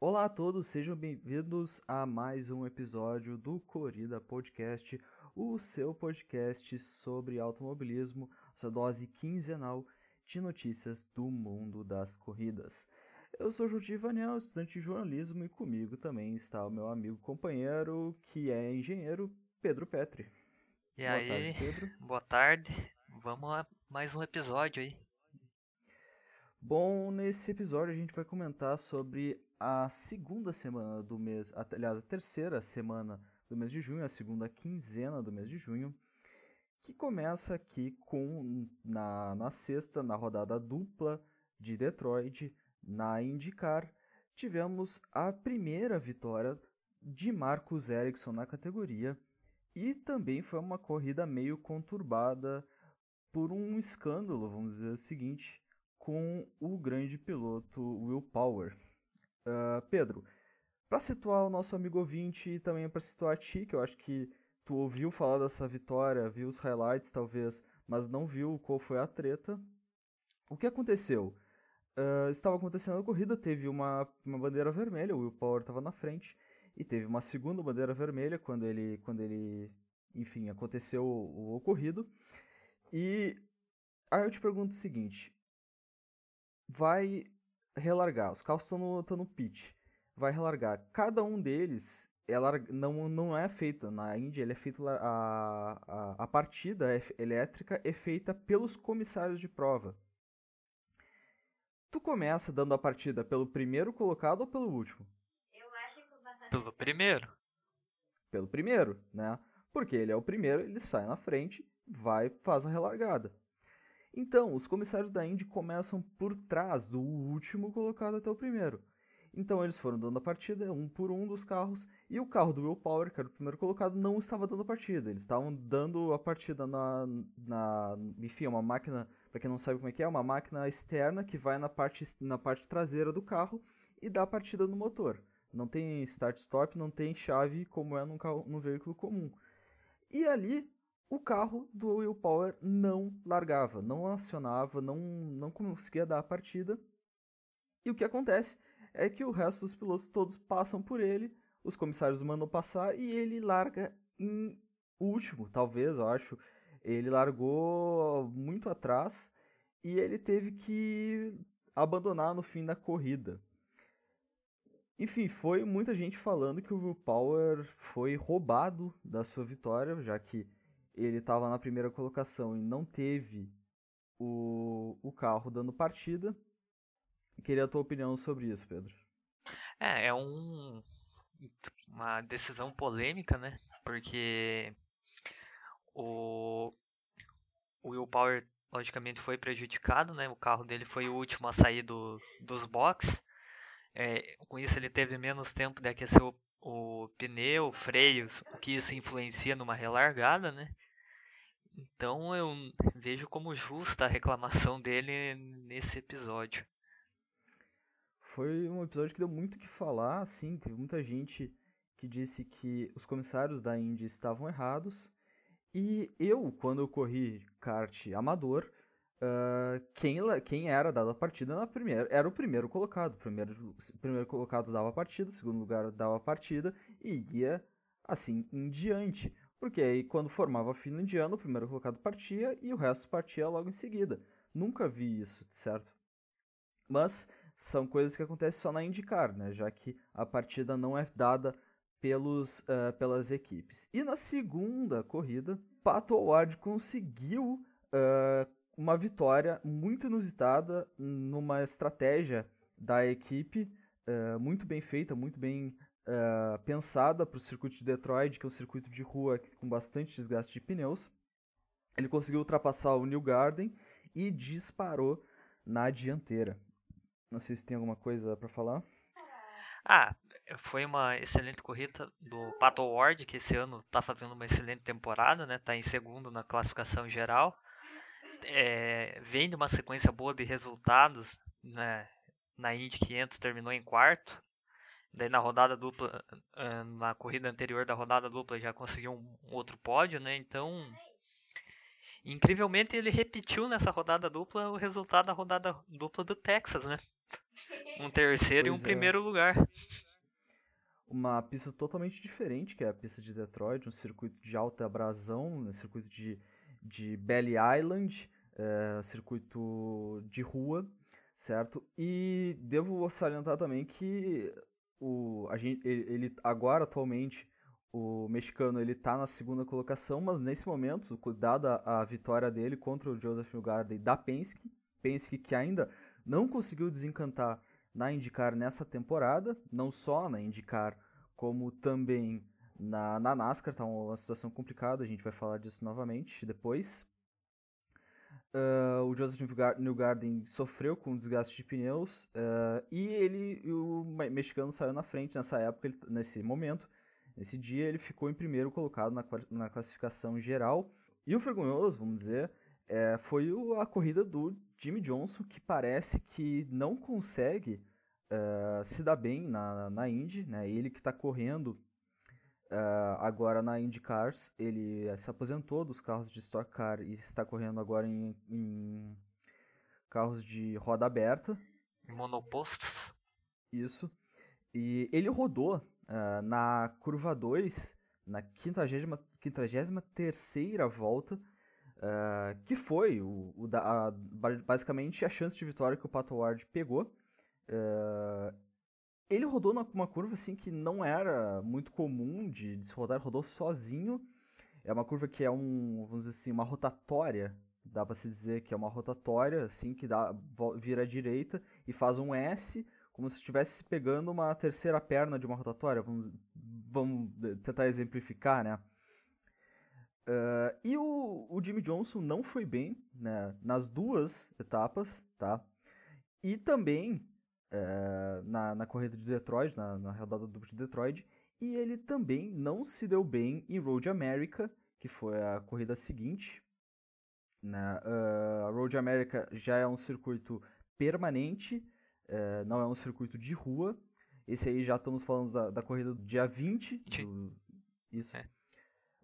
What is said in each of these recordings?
Olá a todos, sejam bem-vindos a mais um episódio do Corrida Podcast, o seu podcast sobre automobilismo, sua dose quinzenal de notícias do mundo das corridas. Eu sou Juti Vanel, estudante de jornalismo, e comigo também está o meu amigo companheiro, que é engenheiro, Pedro Petri. E Boa aí, tarde, Pedro. boa tarde. Vamos a mais um episódio aí. Bom, nesse episódio a gente vai comentar sobre a segunda semana do mês, aliás, a terceira semana do mês de junho, a segunda quinzena do mês de junho, que começa aqui com na, na sexta, na rodada dupla de Detroit, na IndyCar, tivemos a primeira vitória de Marcus Ericsson na categoria e também foi uma corrida meio conturbada por um escândalo, vamos dizer o seguinte, com o grande piloto Will Power. Uh, Pedro, para situar o nosso amigo ouvinte e também para situar a ti, que eu acho que tu ouviu falar dessa vitória, viu os highlights talvez, mas não viu qual foi a treta. O que aconteceu? Uh, estava acontecendo a corrida, teve uma, uma bandeira vermelha, o Will Power estava na frente, e teve uma segunda bandeira vermelha quando ele, quando ele enfim, aconteceu o, o ocorrido. E aí eu te pergunto o seguinte: vai relargar, os carros estão no, no pit, vai relargar. Cada um deles é não, não é feito na Índia, ele é feito a, a, a partida é, elétrica é feita pelos comissários de prova. Tu começa dando a partida pelo primeiro colocado ou pelo último? Eu acho que pelo primeiro. Pelo primeiro, né? Porque ele é o primeiro, ele sai na frente, vai, faz a relargada. Então, os comissários da Indy começam por trás do último colocado até o primeiro. Então eles foram dando a partida um por um dos carros e o carro do Will Power, que era o primeiro colocado, não estava dando a partida. Eles estavam dando a partida na, na enfim, é uma máquina, para quem não sabe como é que é, uma máquina externa que vai na parte, na parte traseira do carro e dá a partida no motor. Não tem start-stop, não tem chave como é num, carro, num veículo comum. E ali o carro do Will Power não largava, não acionava, não, não conseguia dar a partida. E o que acontece é que o resto dos pilotos todos passam por ele, os comissários mandam passar e ele larga em último, talvez, eu acho. Ele largou muito atrás e ele teve que abandonar no fim da corrida. Enfim, foi muita gente falando que o Will Power foi roubado da sua vitória, já que ele estava na primeira colocação e não teve o, o carro dando partida. Queria a tua opinião sobre isso, Pedro. É, é um, uma decisão polêmica, né? Porque o, o Will Power, logicamente, foi prejudicado, né? O carro dele foi o último a sair do, dos boxes. É, com isso, ele teve menos tempo de aquecer o, o pneu, freios, o que isso influencia numa relargada, né? Então eu vejo como justa a reclamação dele nesse episódio. Foi um episódio que deu muito o que falar, assim, teve muita gente que disse que os comissários da Indy estavam errados. E eu, quando eu corri kart amador, uh, quem, quem era dado a partida na primeira era o primeiro colocado. O primeiro, primeiro colocado dava a partida, segundo lugar dava a partida e ia assim em diante. Porque aí quando formava a fila indiana, o primeiro colocado partia e o resto partia logo em seguida. Nunca vi isso, certo? Mas são coisas que acontecem só na IndyCar, né? Já que a partida não é dada pelos, uh, pelas equipes. E na segunda corrida, Pato Award conseguiu uh, uma vitória muito inusitada numa estratégia da equipe, uh, muito bem feita, muito bem uh, pensada para o circuito de Detroit, que é um circuito de rua com bastante desgaste de pneus. Ele conseguiu ultrapassar o New Garden e disparou na dianteira. Não sei se tem alguma coisa para falar. Ah, foi uma excelente corrida do Pato Ward, que esse ano está fazendo uma excelente temporada, né? Tá em segundo na classificação geral. É, vem de uma sequência boa de resultados, né? Na Indy 500 terminou em quarto. Daí na rodada dupla, na corrida anterior da rodada dupla já conseguiu um outro pódio, né? Então Incrivelmente ele repetiu nessa rodada dupla o resultado da rodada dupla do Texas, né? Um terceiro pois e um é. primeiro lugar. Uma pista totalmente diferente, que é a pista de Detroit, um circuito de alta abrasão, um circuito de, de Belly Island, é, circuito de rua, certo? E devo salientar também que o, a gente, ele, ele agora, atualmente, o mexicano ele tá na segunda colocação, mas nesse momento, dada a vitória dele contra o Joseph Newgarden da Penske, Penske que ainda não conseguiu desencantar na IndyCar nessa temporada, não só na IndyCar, como também na, na NASCAR, tá uma situação complicada, a gente vai falar disso novamente depois. Uh, o Joseph Newgarden sofreu com desgaste de pneus uh, e ele, o mexicano saiu na frente nessa época, ele, nesse momento. Nesse dia ele ficou em primeiro colocado na, na classificação geral. E o vergonhoso, vamos dizer, é, foi o, a corrida do Jimmy Johnson, que parece que não consegue uh, se dar bem na, na Indy. Né? Ele que está correndo Uh, agora na IndyCars, ele se aposentou dos carros de Stock Car e está correndo agora em, em carros de roda aberta. Monopostos. Isso. E ele rodou uh, na curva 2, na 53 volta, uh, que foi o, o da, a, basicamente a chance de vitória que o Pato Ward pegou. Uh, ele rodou numa curva assim que não era muito comum de, se rodar, rodou sozinho. É uma curva que é um, vamos dizer assim, uma rotatória, dá para se dizer que é uma rotatória, assim, que dá, vira à direita e faz um S, como se estivesse pegando uma terceira perna de uma rotatória. Vamos, vamos tentar exemplificar, né? Uh, e o, o Jimmy Johnson não foi bem né, nas duas etapas, tá? E também é, na, na corrida de Detroit, na, na rodada dupla de Detroit, e ele também não se deu bem em Road America, que foi a corrida seguinte. Né? Uh, a Road America já é um circuito permanente, uh, não é um circuito de rua. Esse aí já estamos falando da, da corrida do dia 20. Do, isso. É.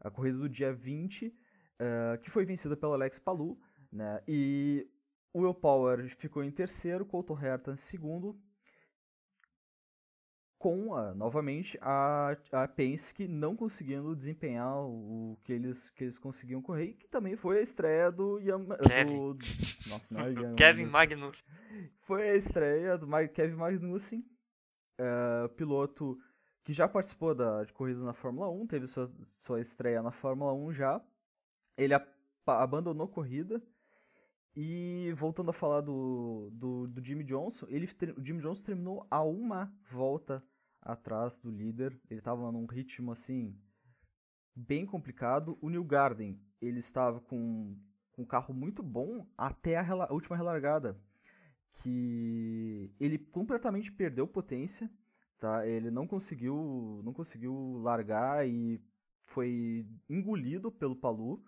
A corrida do dia 20, uh, que foi vencida pelo Alex Palu. Né? E o Will Power ficou em terceiro, Colton Herta em segundo, com a, novamente a, a Penske não conseguindo desempenhar o, que eles, que eles conseguiam correr, que também foi a estreia do, Kevin. do nossa, não é Kevin Magnussen. Foi a estreia do Kevin Magnussen, uh, piloto que já participou da, de corridas na Fórmula 1, teve sua, sua estreia na Fórmula 1 já. Ele a, abandonou corrida e voltando a falar do, do, do Jimmy Johnson, ele, o Jimmy Johnson terminou a uma volta atrás do líder. Ele estava num ritmo assim bem complicado. O New Garden, ele estava com, com um carro muito bom até a, a última relargada, que ele completamente perdeu potência, tá? Ele não conseguiu, não conseguiu largar e foi engolido pelo Palu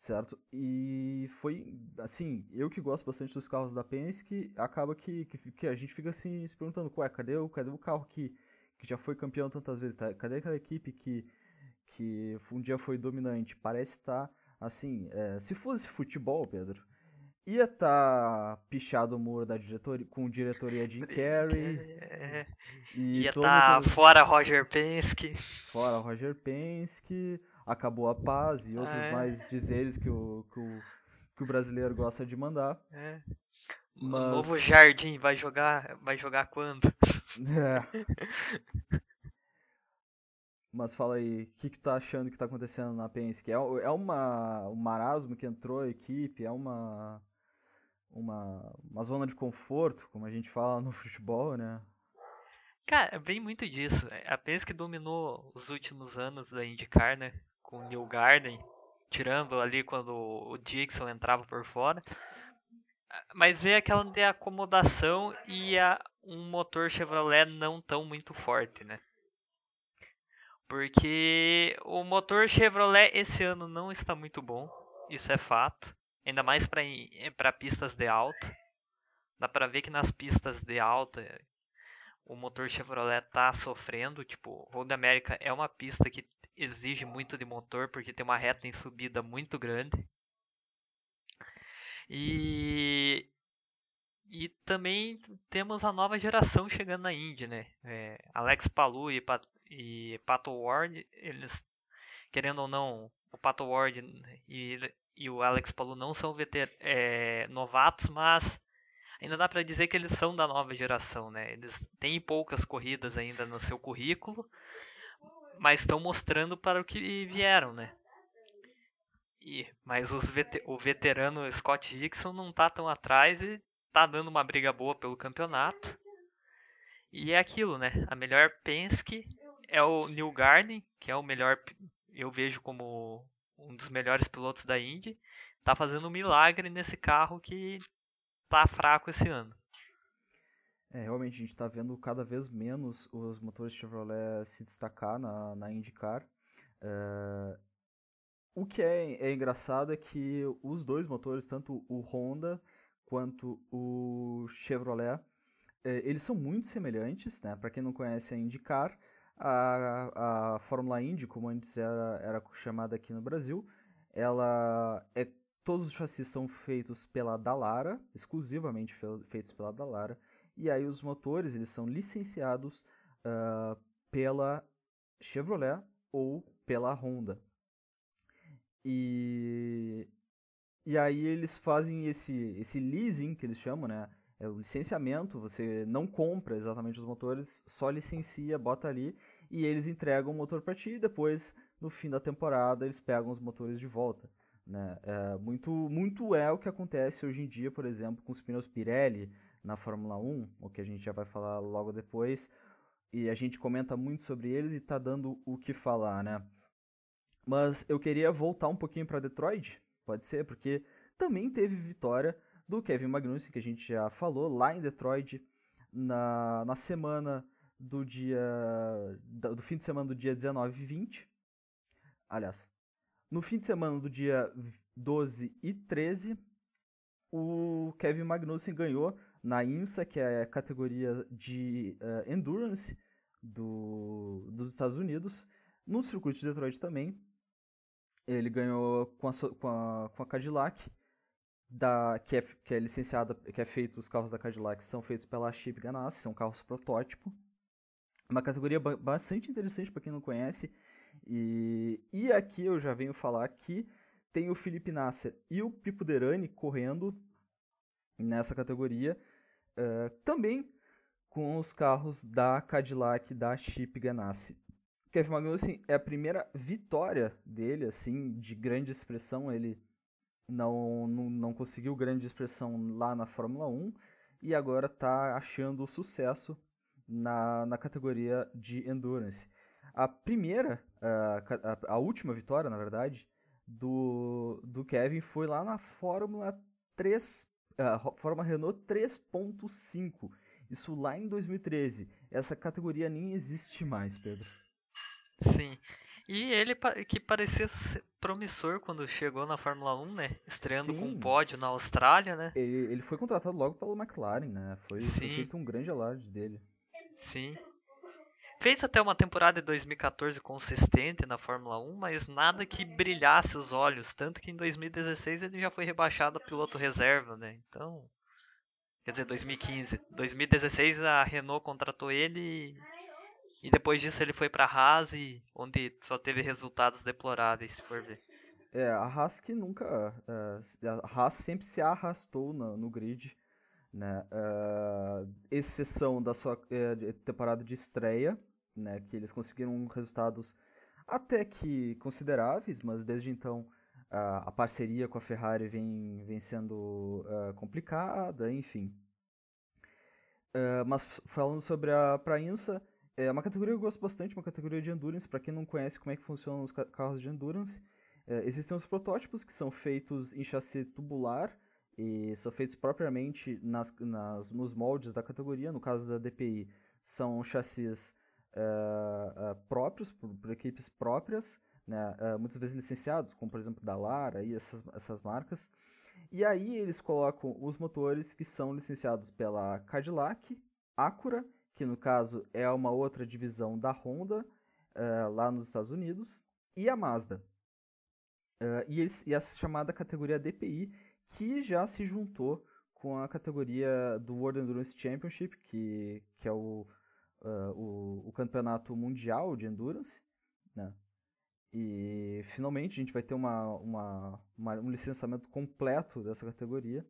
certo? E foi, assim, eu que gosto bastante dos carros da Penske, acaba que, que, que a gente fica assim se perguntando, ué, cadê o, cadê o carro que, que já foi campeão tantas vezes? Tá? Cadê aquela equipe que, que um dia foi dominante? Parece estar, tá, assim, é, se fosse futebol, Pedro, ia estar tá pichado o muro da diretoria, com diretoria Jim Carrey. É, ia estar tá fora Roger Penske. Fora Roger Penske acabou a paz e outros é. mais dizeres que o, que o, que o brasileiro gosta de mandar. É. Mas... O novo Jardim vai jogar, vai jogar quando? É. Mas fala aí, o que, que tá achando que tá acontecendo na Penske? É, é uma, um marasmo que entrou a equipe? É uma, uma, uma zona de conforto, como a gente fala no futebol, né? Cara, vem muito disso. A Penske dominou os últimos anos da IndyCar, né? Com o New Garden, tirando ali quando o Dixon entrava por fora. Mas veio aquela de acomodação e a, um motor Chevrolet não tão muito forte, né? Porque o motor Chevrolet esse ano não está muito bom, isso é fato. Ainda mais para pistas de alta. Dá para ver que nas pistas de alta o motor Chevrolet tá sofrendo. Tipo, Road America é uma pista que exige muito de motor porque tem uma reta em subida muito grande. E, e também temos a nova geração chegando na Indy, né? É, Alex Palu e, Pat, e Pato Ward, eles, querendo ou não, o Pato Ward e, e o Alex Palu não são veter, é, novatos, mas ainda dá para dizer que eles são da nova geração, né? Eles têm poucas corridas ainda no seu currículo, mas estão mostrando para o que vieram, né? E, mas vet o veterano Scott Dixon não tá tão atrás e tá dando uma briga boa pelo campeonato. E é aquilo, né? A melhor Penske é o Neil Garden, que é o melhor, eu vejo como um dos melhores pilotos da Indy. Tá fazendo um milagre nesse carro que tá fraco esse ano. É, realmente a gente está vendo cada vez menos os motores Chevrolet se destacar na, na IndyCar. É, o que é, é engraçado é que os dois motores, tanto o Honda quanto o Chevrolet, é, eles são muito semelhantes, né? Para quem não conhece a IndyCar, a, a Fórmula Indy, como antes era, era chamada aqui no Brasil, ela é todos os chassis são feitos pela Dallara, exclusivamente feitos pela Dallara, e aí os motores eles são licenciados uh, pela Chevrolet ou pela Honda. E, e aí eles fazem esse, esse leasing, que eles chamam, né? É o licenciamento, você não compra exatamente os motores, só licencia, bota ali, e eles entregam o motor para ti, e depois, no fim da temporada, eles pegam os motores de volta. Né? É, muito, muito é o que acontece hoje em dia, por exemplo, com os pneus Pirelli na Fórmula 1, o que a gente já vai falar logo depois, e a gente comenta muito sobre eles e está dando o que falar, né? Mas eu queria voltar um pouquinho para Detroit, pode ser, porque também teve vitória do Kevin Magnussen, que a gente já falou, lá em Detroit, na, na semana do dia. do fim de semana do dia 19 e 20. Aliás, no fim de semana do dia 12 e 13, o Kevin Magnussen ganhou na IMSA, que é a categoria de uh, Endurance do, dos Estados Unidos, no circuito de Detroit também. Ele ganhou com a, com a, com a Cadillac, da, que, é, que é licenciada, que é feito, os carros da Cadillac são feitos pela Chip Ganassi, são carros protótipo. Uma categoria bastante interessante para quem não conhece. E, e aqui eu já venho falar que tem o Felipe Nasser e o Pipo Derani correndo nessa categoria. Uh, também com os carros da Cadillac da Chip Ganassi. Kevin Magnussen é a primeira vitória dele, assim, de grande expressão. Ele não, não, não conseguiu grande expressão lá na Fórmula 1 e agora está achando sucesso na, na categoria de Endurance. A primeira, a, a, a última vitória, na verdade, do, do Kevin foi lá na Fórmula 3, uh, Fórmula Renault 3.5. Isso lá em 2013. Essa categoria nem existe mais, Pedro. Sim. E ele que parecia promissor quando chegou na Fórmula 1, né? Estreando Sim. com um pódio na Austrália, né? Ele, ele foi contratado logo pela McLaren, né? Foi, foi feito um grande alarde dele. Sim. Fez até uma temporada de 2014 consistente na Fórmula 1, mas nada que brilhasse os olhos. Tanto que em 2016 ele já foi rebaixado a piloto reserva, né? Então. Quer dizer, 2015. 2016 a Renault contratou ele e depois disso ele foi para a Haas, onde só teve resultados deploráveis, se for ver. É, a Haas que nunca. Uh, a Haas sempre se arrastou no, no grid, né? Uh, exceção da sua uh, temporada de estreia, né? Que eles conseguiram resultados até que consideráveis, mas desde então a parceria com a Ferrari vem, vem sendo complicada, enfim. mas falando sobre a Prainsa, é uma categoria que eu gosto bastante, uma categoria de endurance. Para quem não conhece como é que funcionam os carros de endurance, é, existem os protótipos que são feitos em chassi tubular e são feitos propriamente nas, nas, nos moldes da categoria. No caso da DPI, são chassis é, é, próprios, por, por, equipes próprias, né, é, muitas vezes licenciados, como por exemplo da Lara e essas, essas marcas. E aí eles colocam os motores que são licenciados pela Cadillac, Acura que no caso é uma outra divisão da Honda uh, lá nos Estados Unidos, e a Mazda. Uh, e, eles, e essa chamada categoria DPI, que já se juntou com a categoria do World Endurance Championship, que, que é o, uh, o, o, campeonato mundial de endurance, né? E finalmente a gente vai ter uma, uma, uma, um licenciamento completo dessa categoria.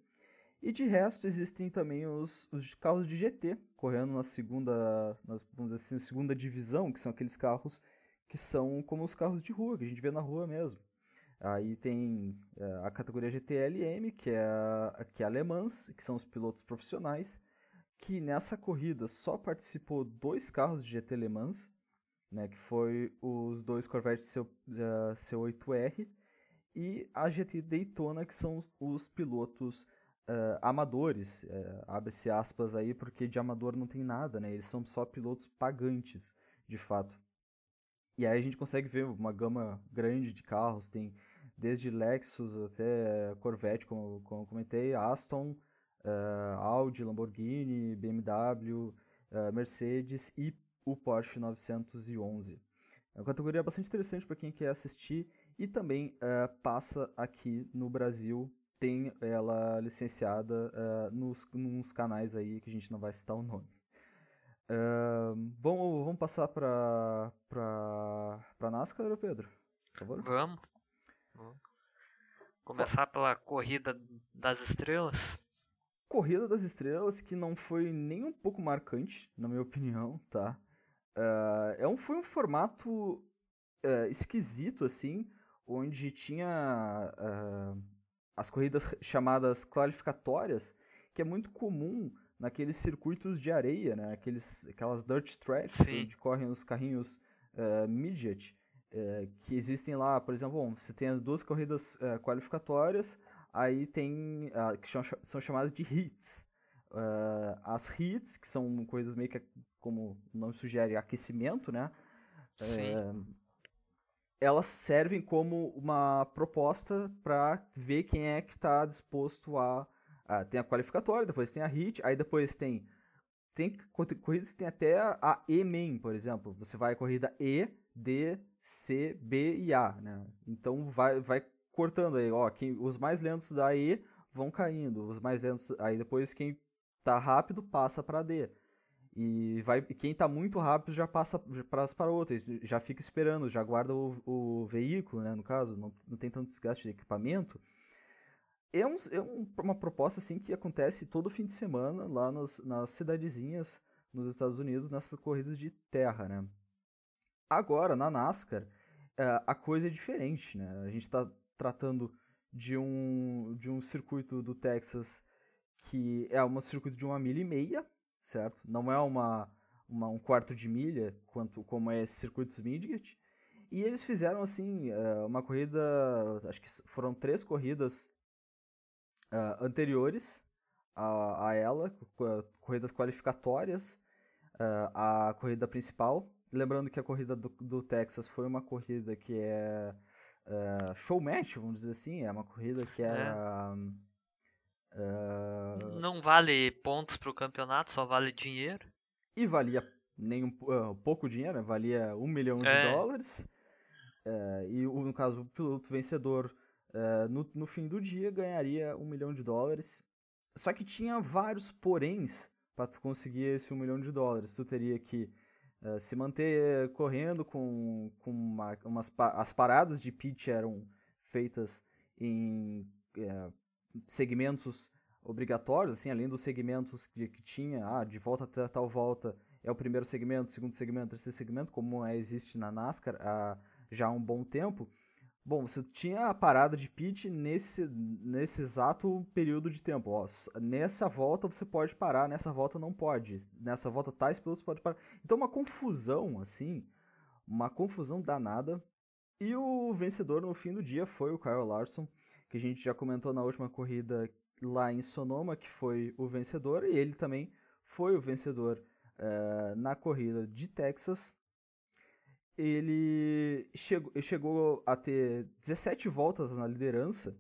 E de resto existem também os, os carros de GT correndo na segunda, na, vamos dizer assim, segunda divisão, que são aqueles carros que são como os carros de rua, que a gente vê na rua mesmo. Aí tem é, a categoria GTLM, que é, que é alemãs, que são os pilotos profissionais, que nessa corrida só participou dois carros de GT Le Mans, né, que foi os dois Corvette C, uh, C8R e a GT Daytona, que são os pilotos uh, amadores, uh, abre-se aspas aí, porque de amador não tem nada, né, eles são só pilotos pagantes, de fato. E aí a gente consegue ver uma gama grande de carros, tem desde Lexus até Corvette, como, como comentei, Aston, uh, Audi, Lamborghini, BMW, uh, Mercedes e o Porsche 911. É uma categoria bastante interessante para quem quer assistir e também uh, passa aqui no Brasil, tem ela licenciada nos, nos canais aí que a gente não vai citar o nome. Uh, vamos, vamos passar para para NASCAR, Pedro? Por favor. Vamos. Começar pela corrida das estrelas. Corrida das estrelas que não foi nem um pouco marcante, na minha opinião, tá? Uh, é um, foi um formato uh, esquisito, assim, onde tinha uh, as corridas chamadas classificatórias, que é muito comum naqueles circuitos de areia, né? Aqueles, aquelas dirt tracks Sim. onde correm os carrinhos uh, midget é, que existem lá, por exemplo, bom, você tem as duas corridas é, qualificatórias, aí tem uh, que são chamadas de hits. Uh, as hits, que são coisas meio que, como o nome sugere, aquecimento, né? É, elas servem como uma proposta para ver quem é que está disposto a, a, Tem a qualificatória, depois tem a hit, aí depois tem. Tem corridas que tem até a E-main, por exemplo. Você vai a corrida E, D, C, B e A, né? Então vai, vai cortando aí, ó, quem, os mais lentos da E vão caindo, os mais lentos, aí depois quem tá rápido passa para D. E vai, quem tá muito rápido já passa para outra, já fica esperando, já guarda o, o veículo, né, no caso, não, não tem tanto desgaste de equipamento. É, um, é um, uma proposta assim que acontece todo fim de semana lá nas, nas cidadezinhas nos Estados Unidos, nessas corridas de terra, né? Agora, na NASCAR, é, a coisa é diferente, né? A gente está tratando de um, de um circuito do Texas que é um circuito de uma milha e meia, certo? Não é uma, uma um quarto de milha, quanto como é esse circuito Midget. E eles fizeram, assim, é, uma corrida, acho que foram três corridas uh, anteriores a, a ela, corridas qualificatórias, uh, a corrida principal, Lembrando que a corrida do, do Texas foi uma corrida que é uh, show match, vamos dizer assim. É uma corrida que é. Uh, Não vale pontos para o campeonato, só vale dinheiro. E valia nem um, uh, pouco dinheiro, né? valia um milhão é. de dólares. E no caso, o piloto vencedor no, no fim do dia ganharia um milhão de dólares. Só que tinha vários poréns para tu conseguir esse um milhão de dólares. Tu teria que Uh, se manter correndo com, com uma, umas as paradas de pitch eram feitas em é, segmentos obrigatórios, assim, além dos segmentos que, que tinha, ah, de volta até tal volta é o primeiro segmento, segundo segmento, terceiro segmento, como é, existe na NASCAR há já há um bom tempo. Bom, você tinha a parada de pit nesse, nesse exato período de tempo. Ó, nessa volta você pode parar, nessa volta não pode. Nessa volta tais pilotos pode parar. Então uma confusão, assim, uma confusão danada. E o vencedor no fim do dia foi o Kyle Larson, que a gente já comentou na última corrida lá em Sonoma, que foi o vencedor. E ele também foi o vencedor uh, na corrida de Texas, ele chegou, chegou a ter 17 voltas na liderança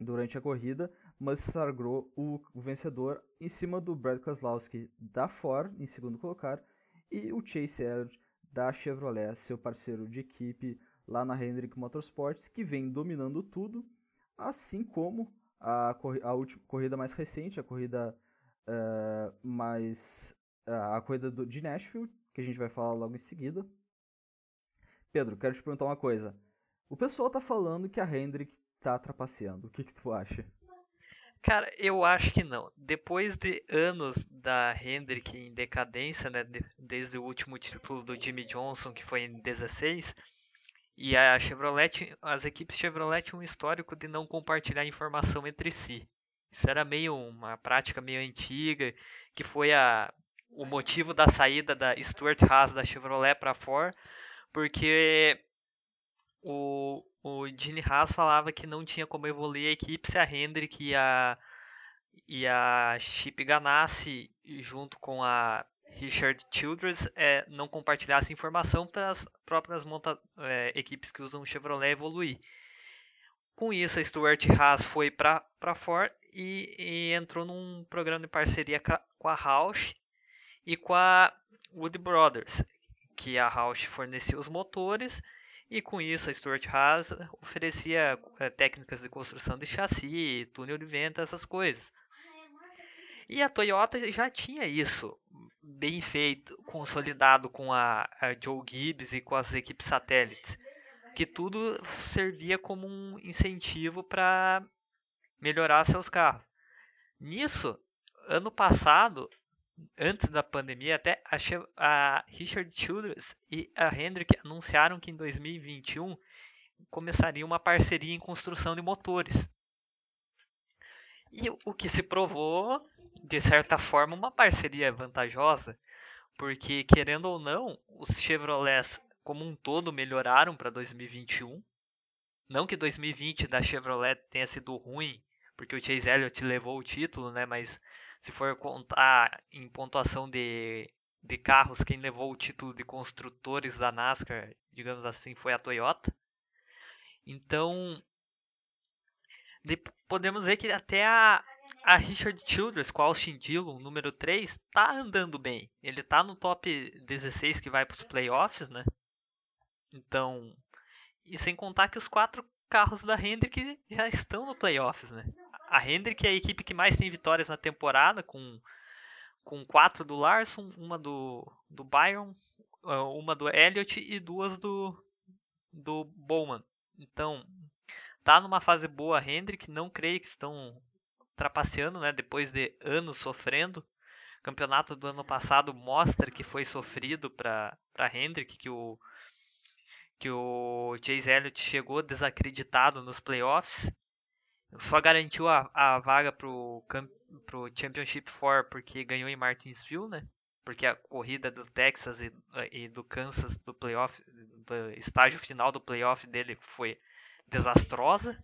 durante a corrida, mas sagrou o, vencedor em cima do Brad Keselowski da Ford, em segundo colocar, e o Chase Elliott da Chevrolet, seu parceiro de equipe lá na Hendrick Motorsports, que vem dominando tudo, assim como a, a última corrida mais recente, a corrida uh, mais. Uh, a corrida do, de Nashville, que a gente vai falar logo em seguida. Pedro, quero te perguntar uma coisa. O pessoal tá falando que a Hendrick tá trapaceando. O que, que tu acha? Cara, eu acho que não. Depois de anos da Hendrick em decadência, né, desde o último título do Jimmy Johnson, que foi em 16, e a Chevrolet, as equipes Chevrolet tinham um histórico de não compartilhar informação entre si. Isso era meio uma prática meio antiga, que foi a, o motivo da saída da Stuart Haas da Chevrolet para a Ford, porque o, o Gene Haas falava que não tinha como evoluir a equipe se a Hendrick e a, e a Chip Ganassi, junto com a Richard Childress, é, não compartilhassem informação para as próprias monta é, equipes que usam Chevrolet evoluir. Com isso, a Stuart Haas foi para Ford e, e, entrou num programa de parceria com a Roush e com a Wood Brothers, que a Roush fornecia os motores e com isso a Stuart Haas oferecia é, técnicas de construção de chassi, túnel de vento, essas coisas. E a Toyota já tinha isso bem feito, consolidado com a, a Joe Gibbs e com as equipes satélites, que tudo servia como um incentivo para melhorar seus carros. Nisso, ano passado, antes da pandemia, até a, a Richard Childress e a Hendrick anunciaram que em 2021 começaria uma parceria em construção de motores. E o que se provou, de certa forma, uma parceria vantajosa, porque querendo ou não, os Chevrolets como um todo melhoraram para 2021. Não que 2020 da Chevrolet tenha sido ruim, porque o Chase Elliott levou o título, né? Mas se for contar em pontuação de, de carros, quem levou o título de construtores da NASCAR, digamos assim, foi a Toyota. Então, podemos ver que até a, a Richard Childress com a Austin Dillon, número 3, tá andando bem. Ele tá no top 16 que vai para os playoffs, né? Então, e sem contar que os quatro carros da Hendrick já estão no playoffs, né? A Hendrick é a equipe que mais tem vitórias na temporada, com, com quatro do Larson, uma do, do Byron, ah, uma do Elliott e duas do, do Bowman. Então, tá numa fase boa a Hendrick, não creio que estão trapaceando, né? Depois de anos sofrendo. O campeonato do ano passado mostra que foi sofrido para Hendrick, que o que o Chase Elliott chegou desacreditado nos playoffs. Só garantiu a, a vaga pro, pro Championship 4 porque ganhou em Martinsville, né? Porque a corrida do Texas e, e do Kansas do playoff, do estágio final do playoff dele foi desastrosa.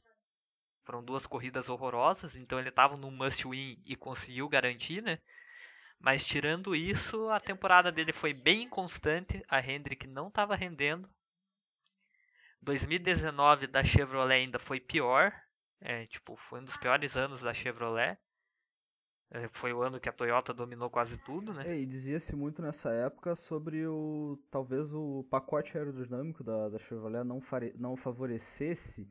Foram duas corridas horrorosas, então ele estava no must win e conseguiu garantir, né? Mas tirando isso, a temporada dele foi bem inconstante, a Hendrick não estava rendendo. 2019 da Chevrolet ainda foi pior, é, tipo, foi um dos piores anos da Chevrolet. É, foi o ano que a Toyota dominou quase tudo, né? É, e dizia-se muito nessa época sobre o talvez o pacote aerodinâmico da, da Chevrolet não, fare, não favorecesse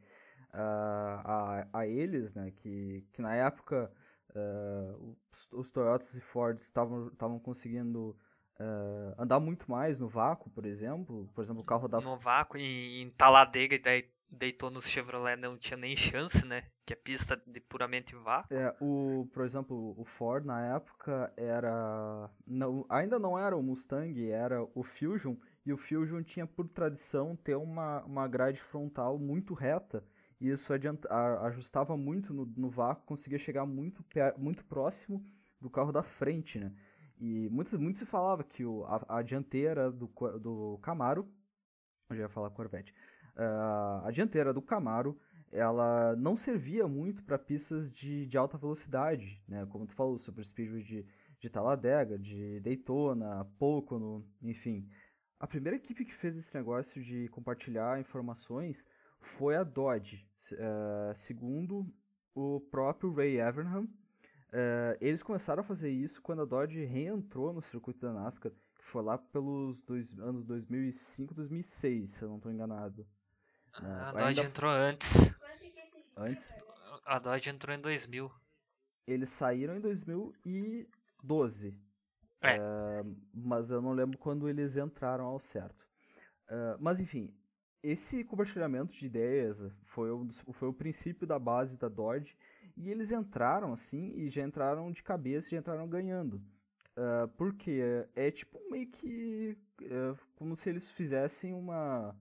uh, a, a eles, né? Que, que na época uh, os, os Toyotas e Fords estavam conseguindo uh, andar muito mais no vácuo, por exemplo. Por exemplo, o carro da... No vácuo, em, em Talladega, daí deitou no Chevrolet não tinha nem chance, né? Que é pista de puramente vácuo. É, o, por exemplo, o Ford na época era não, ainda não era o Mustang, era o Fusion, e o Fusion tinha por tradição ter uma, uma grade frontal muito reta, e isso adianta, a, ajustava muito no, no vácuo, conseguia chegar muito, muito próximo do carro da frente, né? E muito, muito se falava que o, a, a dianteira do, do Camaro, eu já ia falar Corvette, a dianteira do Camaro ela não servia muito para pistas de, de alta velocidade, né? Como tu falou, Super Speedway de, de Talladega, de Daytona, Pocono, enfim. A primeira equipe que fez esse negócio de compartilhar informações foi a Dodge, uh, segundo o próprio Ray Evernham. Uh, eles começaram a fazer isso quando a Dodge reentrou no circuito da NASCAR, que foi lá pelos dois, anos 2005, 2006, se eu não estou enganado. Ah, a Dodge entrou antes. Antes? a Dodge entrou em 2000. Eles saíram em 2012. É. Uh, mas eu não lembro quando eles entraram ao certo. Uh, mas enfim, esse compartilhamento de ideias foi o, foi o princípio da base da Dodge. E eles entraram assim e já entraram de cabeça, já entraram ganhando. Uh, porque é, é tipo meio que é, como se eles fizessem uma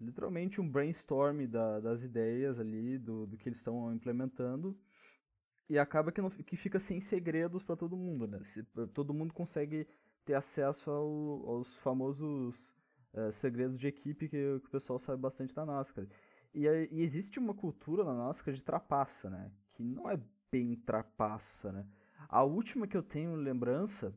literalmente um brainstorm da, das ideias ali, do, do que eles estão implementando. E acaba que, não, que fica sem segredos para todo mundo, né? Se, todo mundo consegue ter acesso ao, aos famosos uh, segredos de equipe que, que, o pessoal sabe bastante da NASCAR. E, e, existe uma cultura na NASCAR de trapaça, né? Que não é bem trapaça, né? A última que eu tenho lembrança,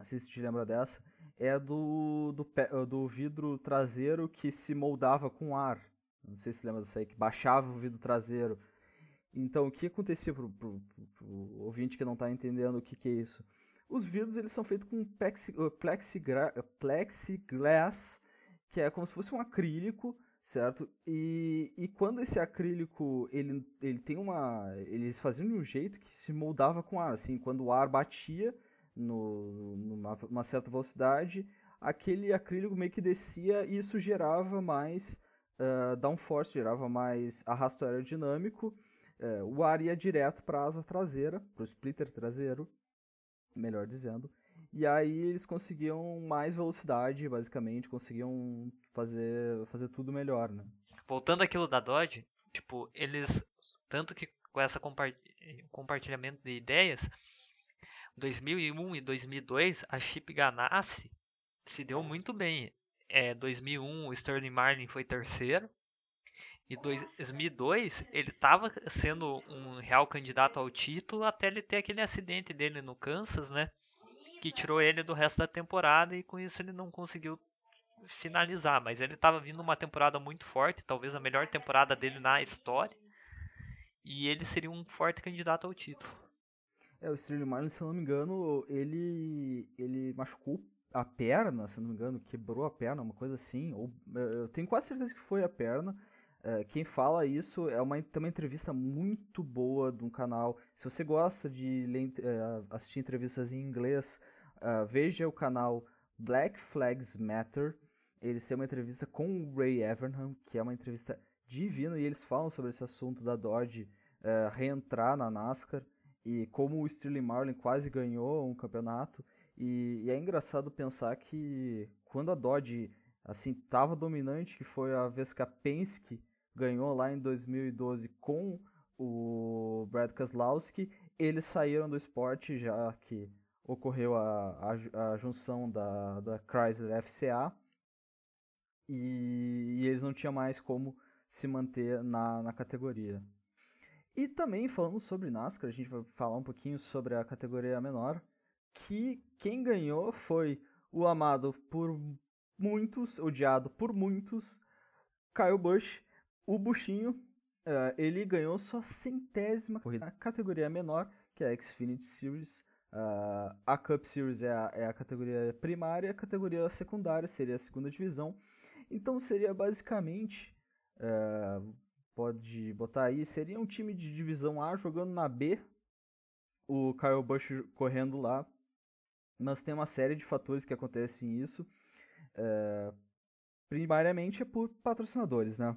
se te lembra dessa, é do, do, do vidro traseiro que se moldava com ar. Não sei se lembra disso aí, que baixava o vidro traseiro. Então, o que acontecia para o ouvinte que não está entendendo o que, que, é isso? Os vidros eles são feitos com plexi, uh, plexigra, uh, plexiglass, que é como se fosse um acrílico, certo? E, e quando esse acrílico ele, ele tem uma, eles faziam de um jeito que se moldava com ar, assim, quando o ar batia no, numa uma certa velocidade, aquele acrílico meio que descia e isso gerava mais uh, downforce, gerava mais arrasto aerodinâmico. Uh, o ar ia direto para a asa traseira, para o splitter traseiro, melhor dizendo. E aí eles conseguiam mais velocidade, basicamente, conseguiam fazer, fazer tudo melhor, né? Voltando àquilo da Dodge, tipo, eles, tanto que com esse compartilhamento de ideias, 2001 e 2002, a Chip Ganassi se deu muito bem. É, 2001, o Sterling Marlin foi terceiro. E 2002, ele estava sendo um real candidato ao título até ele ter aquele acidente dele no Kansas, né? Que tirou ele do resto da temporada e com isso ele não conseguiu finalizar. Mas ele estava vindo uma temporada muito forte, talvez a melhor temporada dele na história. E ele seria um forte candidato ao título. É, o Sterling Marlin, se eu não me engano, ele, ele machucou a perna, se não me engano, quebrou a perna, uma coisa assim. Ou, é, eu tenho quase certeza que foi a perna. É, quem fala isso é uma, tem uma entrevista muito boa de um canal. Se você gosta de ler, é, assistir entrevistas em inglês, uh, veja o canal Black Flags Matter. Eles têm uma entrevista com o Ray Evernham, que é uma entrevista divina, e eles falam sobre esse assunto da Dodge uh, reentrar na NASCAR e como o Sterling Marlin quase ganhou um campeonato. E, e, é engraçado pensar que quando a Dodge assim estava dominante, que foi a vez que a Penske ganhou lá em 2012 com o Brad Keselowski, eles saíram do esporte já que ocorreu a, a, a junção da, da Chrysler FCA e, e, eles não tinham mais como se manter na, na categoria. E também falando sobre NASCAR, a gente vai falar um pouquinho sobre a categoria menor, que quem ganhou foi o amado por muitos, odiado por muitos, Kyle Busch, o Buchinho. Uh, ele ganhou sua centésima corrida na categoria menor, que é a Xfinity Series. Uh, a Cup Series é a, é a categoria primária, a categoria secundária seria a segunda divisão. Então seria basicamente uh, pode botar aí, seria um time de divisão A jogando na B, o Kyle Busch correndo lá, mas tem uma série de fatores que acontecem isso. É, primariamente é por patrocinadores, né?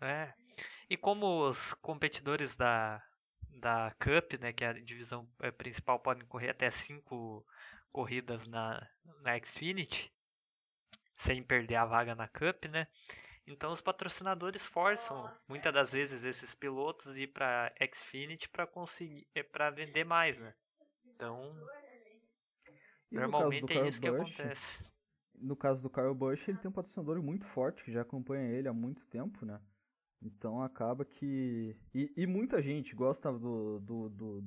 É. E como os competidores da, da Cup, né, que é a divisão é, principal, podem correr até cinco corridas na, na Xfinity, sem perder a vaga na Cup, né? Então os patrocinadores forçam muitas das vezes esses pilotos ir para Xfinity para conseguir é, para vender mais, né? Então e normalmente é isso Busch, que acontece. No caso do Kyle Busch, ele tem um patrocinador muito forte que já acompanha ele há muito tempo, né? Então acaba que. E, e muita gente gosta do, do, do,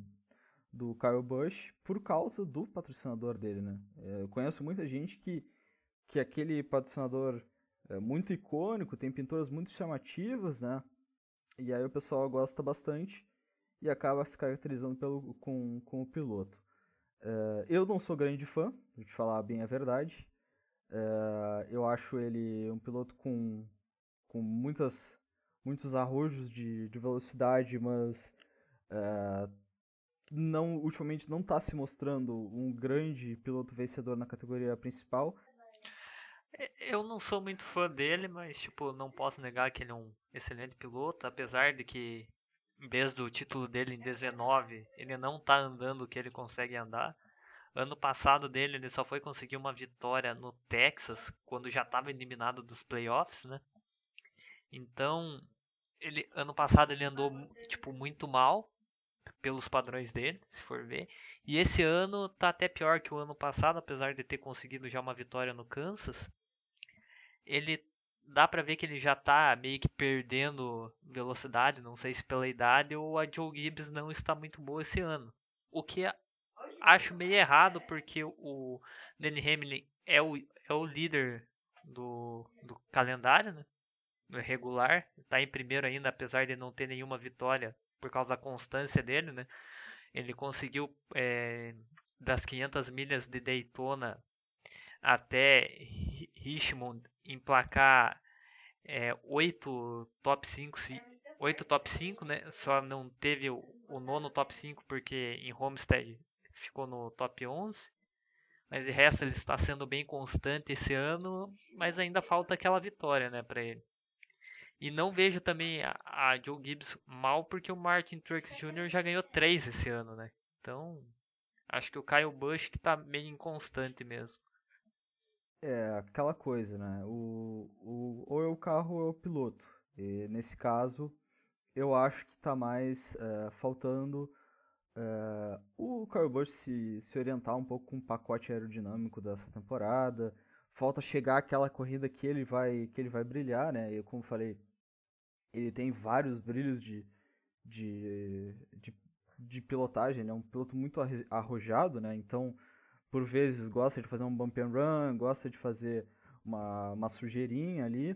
do Kyle Busch por causa do patrocinador dele, né? É, eu conheço muita gente que, que aquele patrocinador é muito icônico, tem pinturas muito chamativas, né? E aí o pessoal gosta bastante e acaba se caracterizando pelo, com, com o piloto. É, eu não sou grande fã, vou te falar bem a verdade. É, eu acho ele um piloto com, com muitas, muitos arrojos de, de velocidade, mas uh, não ultimamente não está se mostrando um grande piloto vencedor na categoria principal. É, eu não sou muito fã dele, mas tipo, não posso negar que ele é um excelente piloto, apesar de que desde o título dele em 19, ele não está andando o que ele consegue andar. Ano passado dele, ele só foi conseguir uma vitória no Texas, quando já estava eliminado dos playoffs, né? Então, ele ano passado ele andou tipo muito mal pelos padrões dele, se for ver. E esse ano tá até pior que o ano passado, apesar de ter conseguido já uma vitória no Kansas. Ele dá para ver que ele já tá meio que perdendo velocidade, não sei se pela idade ou a Joe Gibbs não está muito boa esse ano. O que acho meio errado porque o Danny Hamlin é o, é o líder do, do calendário, né? regular, está em primeiro ainda, apesar de não ter nenhuma vitória por causa da constância dele, né? Ele conseguiu é, das 500 milhas de Daytona até Richmond emplacar é, 8 top 5, 8 top 5, né? Só não teve o, o nono top 5 porque em Homestead ficou no top 11. Mas de resto ele está sendo bem constante esse ano, mas ainda falta aquela vitória, né, para ele. E não vejo também a, a, Joe Gibbs mal porque o Martin Truex Jr. já ganhou três esse ano, né? Então, acho que o Kyle Busch que tá meio inconstante mesmo. É, aquela coisa, né? O, o, ou é o carro ou é o piloto. E nesse caso, eu acho que tá mais é, faltando é, o Busch se, se orientar um pouco com o pacote aerodinâmico dessa temporada. Falta chegar aquela corrida que ele vai que ele vai brilhar, né? E como falei, ele tem vários brilhos de, de, de, de pilotagem, ele é um piloto muito arrojado, né? Então, por vezes, gosta de fazer um bump and run, gosta de fazer uma, uma sujeirinha ali.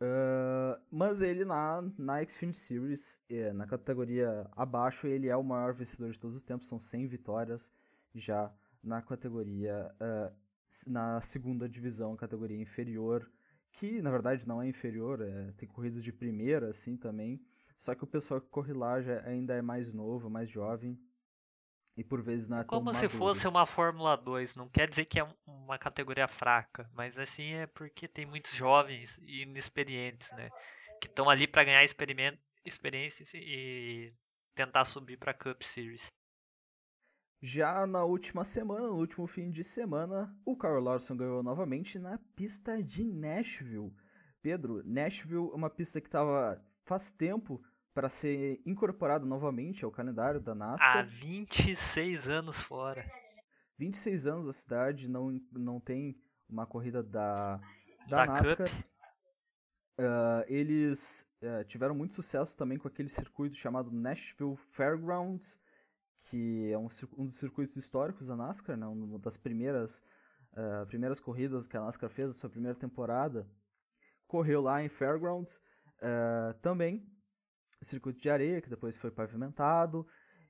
Uh, mas ele na, na Xfinity Series, é, na categoria abaixo, ele é o maior vencedor de todos os tempos, são 100 vitórias já na categoria, uh, na segunda divisão, categoria inferior, que na verdade não é inferior, é, tem corridas de primeira assim também. Só que o pessoal que corre lá já ainda é mais novo, mais jovem. E por vezes não é Como se maduro. fosse uma Fórmula 2, não quer dizer que é uma categoria fraca, mas assim é porque tem muitos jovens e inexperientes, né? Que estão ali para ganhar experiência e tentar subir para Cup Series. Já na última semana, no último fim de semana, o Carl Larson ganhou novamente na pista de Nashville. Pedro, Nashville é uma pista que estava faz tempo para ser incorporada novamente ao calendário da NASCAR. Há 26 anos fora. 26 anos a cidade não, não tem uma corrida da, da, da NASCAR. Uh, eles uh, tiveram muito sucesso também com aquele circuito chamado Nashville Fairgrounds, que é um, um dos circuitos históricos da NASCAR, né? uma das primeiras, uh, primeiras corridas que a NASCAR fez, a sua primeira temporada, correu lá em Fairgrounds. Uh, também circuito de areia, que depois foi pavimentado,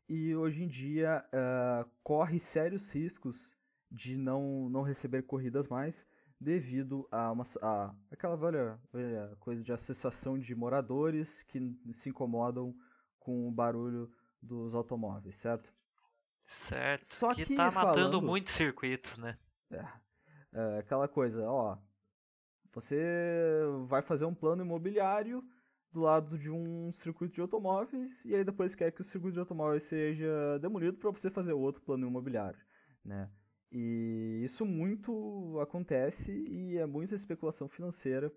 e hoje em dia uh, corre sérios riscos de não, não receber corridas mais devido a, uma, a aquela velha, velha coisa de associação de moradores que se incomodam com o barulho dos automóveis, certo? Certo. Só que, que tá falando, matando muitos circuitos, né? É, é, aquela coisa, ó. Você vai fazer um plano imobiliário do lado de um circuito de automóveis e aí depois quer que o circuito de automóveis seja demolido para você fazer outro plano imobiliário, né? E isso muito acontece e é muita especulação financeira.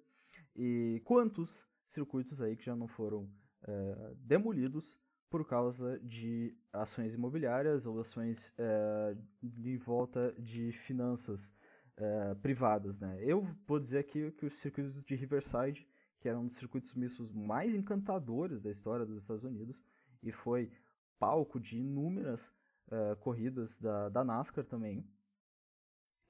E quantos circuitos aí que já não foram é, demolidos por causa de ações imobiliárias ou ações é, em volta de finanças é, privadas. Né? Eu vou dizer aqui que os circuitos de Riverside, que era um dos circuitos mistos mais encantadores da história dos Estados Unidos, e foi palco de inúmeras é, corridas da, da NASCAR também,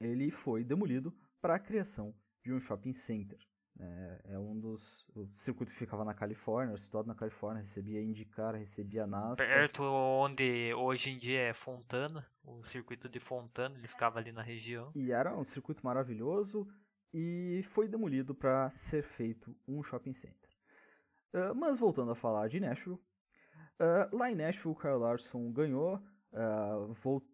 ele foi demolido para a criação de um shopping center. É, é, um dos. O circuito ficava na Califórnia, situado na Califórnia, recebia IndyCar, recebia NASCAR. Perto onde hoje em dia é Fontana, o circuito de Fontana, ele ficava ali na região. E era um circuito maravilhoso. E foi demolido para ser feito um shopping center. Uh, mas voltando a falar de Nashville, uh, lá em Nashville, Kyle Larson ganhou, uh, volt,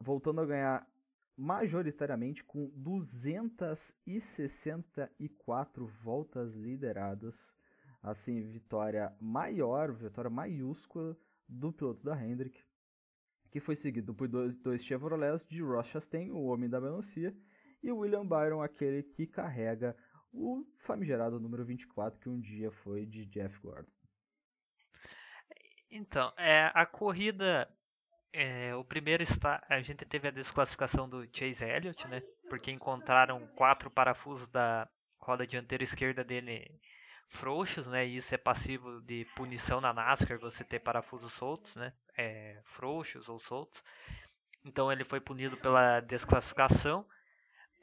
voltando a ganhar majoritariamente com 264 voltas lideradas. Assim, vitória maior, vitória maiúscula do piloto da Hendrick, que foi seguido por dois, dois Chevrolets de Ross Chastain, o homem da melancia, e William Byron, aquele que carrega o famigerado número 24, que um dia foi de Jeff Gordon. Então, é, a corrida, é, o primeiro está, a gente teve a desclassificação do Chase Elliott, né? Porque encontraram quatro parafusos da roda dianteira esquerda dele frouxos, né? E isso é passivo de punição na NASCAR, você ter parafusos soltos, né? É, frouxos ou soltos. Então ele foi punido pela desclassificação.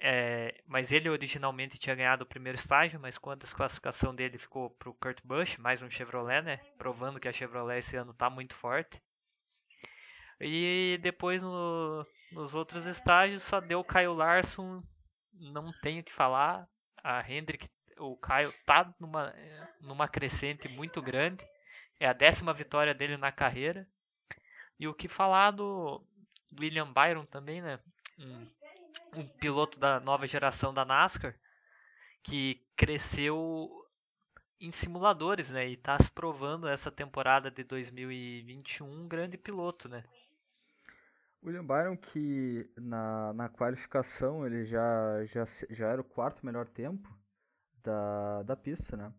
É, mas ele originalmente tinha ganhado o primeiro estágio, mas com a desclassificação dele ficou para o Kurt Busch, mais um Chevrolet, né? Provando que a Chevrolet esse ano está muito forte. E depois no, nos outros estágios só deu o Caio Larson, não tenho o que falar. A Hendrick, o Caio tá numa, numa crescente muito grande. É a décima vitória dele na carreira. E o que falar do William Byron também, né? Um um piloto da nova geração da NASCAR que cresceu em simuladores, né? E está se provando essa temporada de 2021 um grande piloto, né? William Byron que na, na qualificação ele já, já, já era o quarto melhor tempo da, da pista, né?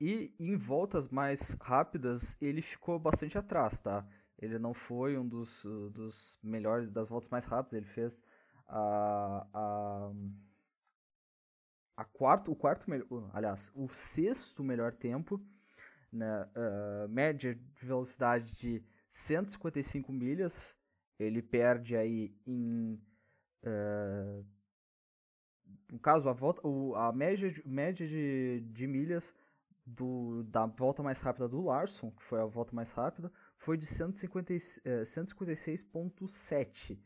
E em voltas mais rápidas ele ficou bastante atrás, tá? Ele não foi um dos, dos melhores das voltas mais rápidas, ele fez a, a, a quarto, o quarto aliás, o sexto melhor tempo, né, uh, média de velocidade de 155 milhas, ele perde aí em uh, no caso a volta o, a média, média de, de milhas do, da volta mais rápida do Larson, que foi a volta mais rápida, foi de 150, 156.7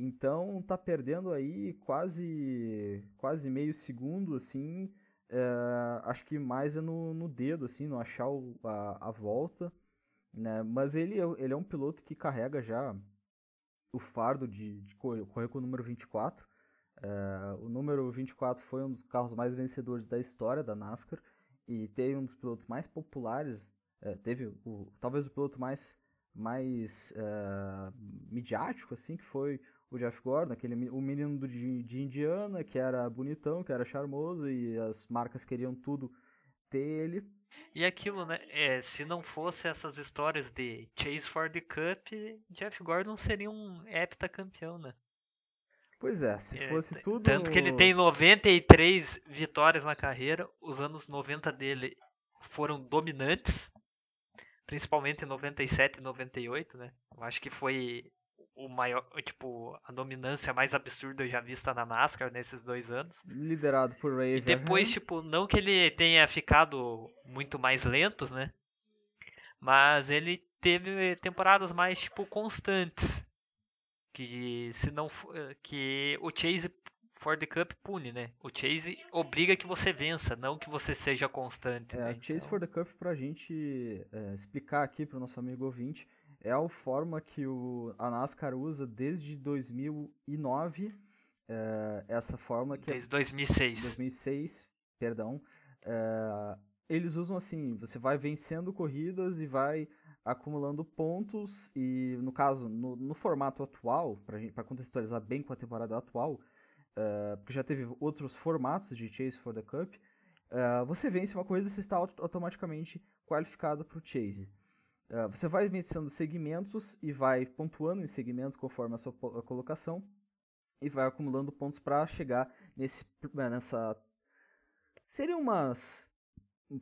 então tá perdendo aí quase quase meio segundo, assim. É, acho que mais é no, no dedo, assim, no achar o, a, a volta. Né? Mas ele, é, ele é um piloto que carrega já o fardo de, de correr, com o número 24. É, o número 24 foi um dos carros mais vencedores da história da NASCAR e teve um dos pilotos mais populares, é, teve o, talvez o piloto mais, mais é, midiático, assim, que foi o Jeff Gordon, aquele, o menino de, de Indiana, que era bonitão, que era charmoso, e as marcas queriam tudo ter ele. E aquilo, né? É, se não fosse essas histórias de Chase for the Cup, Jeff Gordon seria um heptacampeão, né? Pois é, se é, fosse tudo. Tanto que ele tem 93 vitórias na carreira, os anos 90 dele foram dominantes, principalmente em 97 e 98, né? Eu acho que foi o maior, tipo, a dominância mais absurda já vista na NASCAR nesses dois anos. Liderado por Ray E depois, tipo, não que ele tenha ficado muito mais lentos, né? Mas ele teve temporadas mais, tipo, constantes. Que se não que o Chase for the Cup pune, né? O Chase obriga que você vença, não que você seja constante. É, né? Chase então... for the Cup pra gente é, explicar aqui pro nosso amigo ouvinte é a forma que o, a NASCAR usa desde 2009. É, essa forma que é desde 2006. 2006, perdão. É, eles usam assim: você vai vencendo corridas e vai acumulando pontos e no caso no, no formato atual para contextualizar bem com a temporada atual é, porque já teve outros formatos de Chase for the Cup é, você vence uma corrida você está automaticamente qualificado para o Chase Uh, você vai vencendo segmentos e vai pontuando em segmentos conforme a sua a colocação e vai acumulando pontos para chegar nesse eh, nessa seriam umas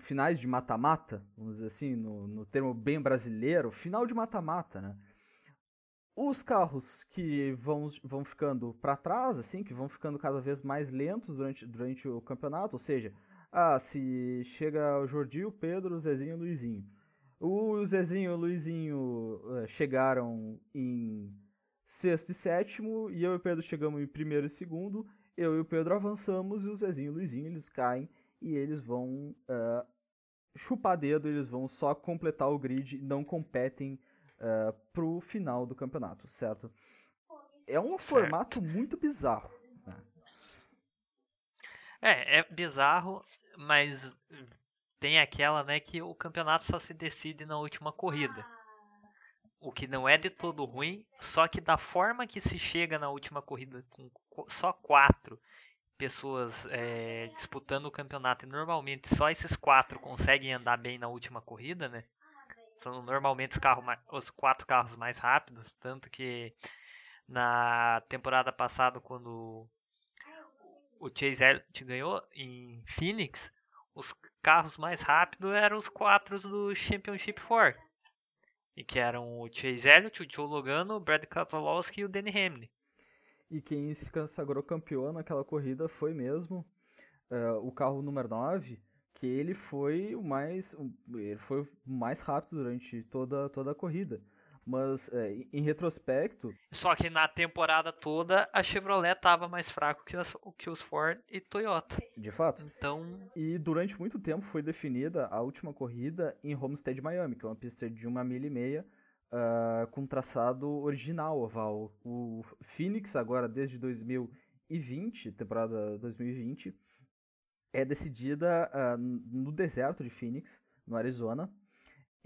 finais de mata-mata, vamos dizer assim, no, no termo bem brasileiro, final de mata-mata, né? Os carros que vão, vão ficando para trás, assim, que vão ficando cada vez mais lentos durante, durante o campeonato, ou seja, ah, se chega o Jordi, o Pedro, o Zezinho e o Luizinho o Zezinho e o Luizinho uh, chegaram em sexto e sétimo, e eu e o Pedro chegamos em primeiro e segundo. eu e o Pedro avançamos e o Zezinho e o Luizinho eles caem e eles vão uh, chupar dedo, eles vão só completar o grid, não competem uh, pro final do campeonato, certo? É um certo. formato muito bizarro. Né? É, é bizarro, mas tem aquela, né, que o campeonato só se decide na última corrida. O que não é de todo ruim, só que da forma que se chega na última corrida com só quatro pessoas é, disputando o campeonato e normalmente só esses quatro conseguem andar bem na última corrida, né? São normalmente os, carros, os quatro carros mais rápidos, tanto que na temporada passada quando o Chase Elliott ganhou em Phoenix, os carros mais rápidos eram os quatro do Championship 4. E que eram o Chase Elliott, o Joe Logano, o Brad Keselowski e o Danny Hamlin. E quem se consagrou campeão naquela corrida foi mesmo uh, o carro número 9, que ele foi o mais, ele foi o mais rápido durante toda, toda a corrida. Mas é, em retrospecto. Só que na temporada toda a Chevrolet estava mais fraco que, as, que os Ford e Toyota. De fato. Então. E durante muito tempo foi definida a última corrida em Homestead, Miami, que é uma pista de uma milha e meia uh, com traçado original oval. O Phoenix, agora desde 2020, temporada 2020, é decidida uh, no deserto de Phoenix, no Arizona.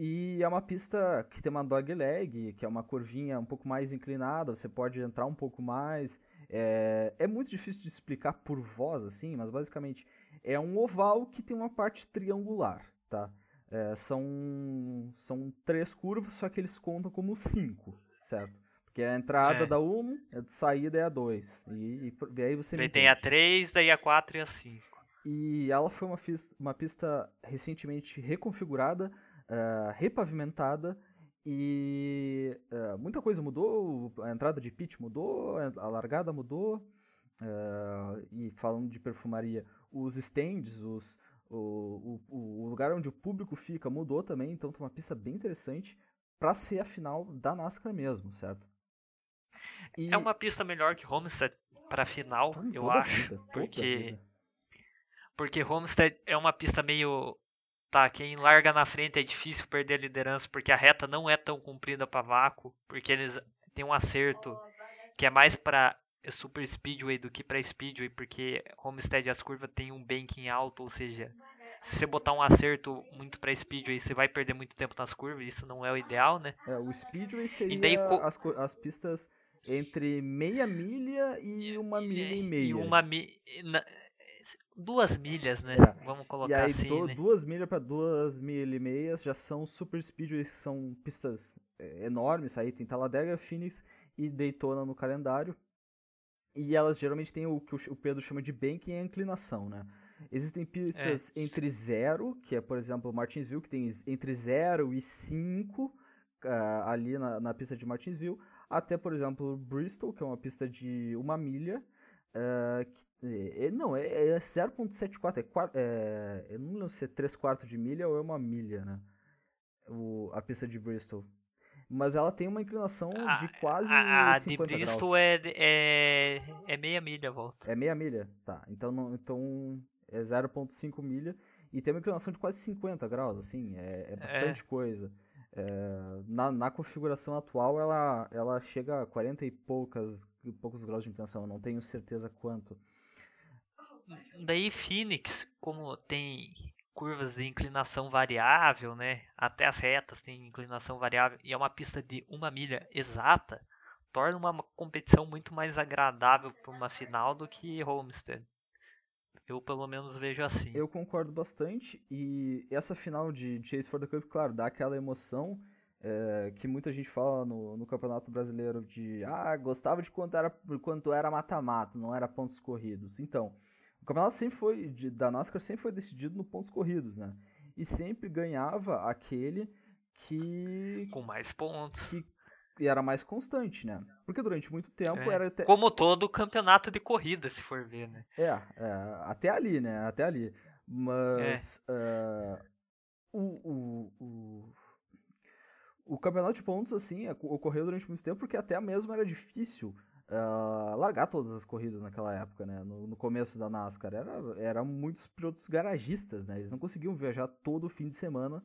E é uma pista que tem uma dog leg, que é uma curvinha um pouco mais inclinada, você pode entrar um pouco mais. É, é muito difícil de explicar por voz, assim, mas basicamente é um oval que tem uma parte triangular, tá? É, são, são três curvas, só que eles contam como cinco, certo? Porque a entrada é. da 1, um, a saída é a 2. E, e, e, aí você Daí tem a 3, daí a 4 e a 5. E ela foi uma, uma pista recentemente reconfigurada uh, repavimentada e uh, muita coisa mudou. A entrada de pit mudou, a largada mudou. Uh, e falando de perfumaria, os stands, os, o, o, o, lugar onde o público fica mudou também, então tem uma pista bem interessante para ser a final da NASCAR mesmo, certo? E... É uma pista melhor que Homestead para final, eu acho, vida, porque porque Homestead é uma pista meio tá, quem larga na frente é difícil perder a liderança porque a reta não é tão comprida para vácuo, porque eles têm um acerto que é mais para super speedway do que para speedway, porque Homestead as curvas tem um banking alto, ou seja, se você botar um acerto muito para speedway, você vai perder muito tempo nas curvas, isso não é o ideal, né? É, o speedway seria daí, as, as pistas entre meia milha e uma milha e meia. E uma milha duas milhas, né? É. Vamos colocar e aí, assim, do, né? duas milhas para duas milhas e meias já são super speedways, que são pistas é, enormes. Aí tem Talladega, Phoenix e Daytona no calendário. E elas geralmente têm o que o Pedro chama de banking e inclinação, né? Existem pistas é. entre zero, que é, por exemplo, Martinsville, que tem entre 0 e 5 uh, ali na, na pista de Martinsville, até, por exemplo, Bristol, que é uma pista de uma milha, Uh, que, é, não, é, é 0.74, é, é, eu não lembro se é 3 quartos de milha ou é uma milha, né? O, a pista de Bristol. Mas ela tem uma inclinação a, de quase a, a 50 de Bristol graus. É, é, é meia milha a volta. É meia milha? Tá, então, não, então é 0.5 milha e tem uma inclinação de quase 50 graus, assim, é, é bastante é. coisa. É, na, na, configuração atual, ela, ela chega a 40 e poucas, poucos graus de inclinação, não tenho certeza quanto. Daí Phoenix, como tem curvas de inclinação variável, né? Até as retas tem inclinação variável e é uma pista de uma milha exata, torna uma competição muito mais agradável para uma final do que Homestead. Eu pelo menos vejo assim. Eu concordo bastante. E essa final de Chase for the Cup, claro, dá aquela emoção é, que muita gente fala no, no Campeonato Brasileiro de ah, gostava de quanto era quanto era mata-mata, não era pontos corridos. Então, o campeonato sempre foi de, da NASCAR sempre foi decidido no pontos corridos, né? E sempre ganhava aquele que com mais pontos. Que e era mais constante, né? Porque durante muito tempo é, era. Até... Como todo campeonato de corrida, se for ver, né? É, é até ali, né? Até ali. Mas. É. Uh, o, o, o, o campeonato de pontos, assim, ocorreu durante muito tempo porque até mesmo era difícil uh, largar todas as corridas naquela época, né? No, no, começo da NASCAR. Era, era muitos pilotos garagistas, né? Eles não conseguiam viajar todo fim de semana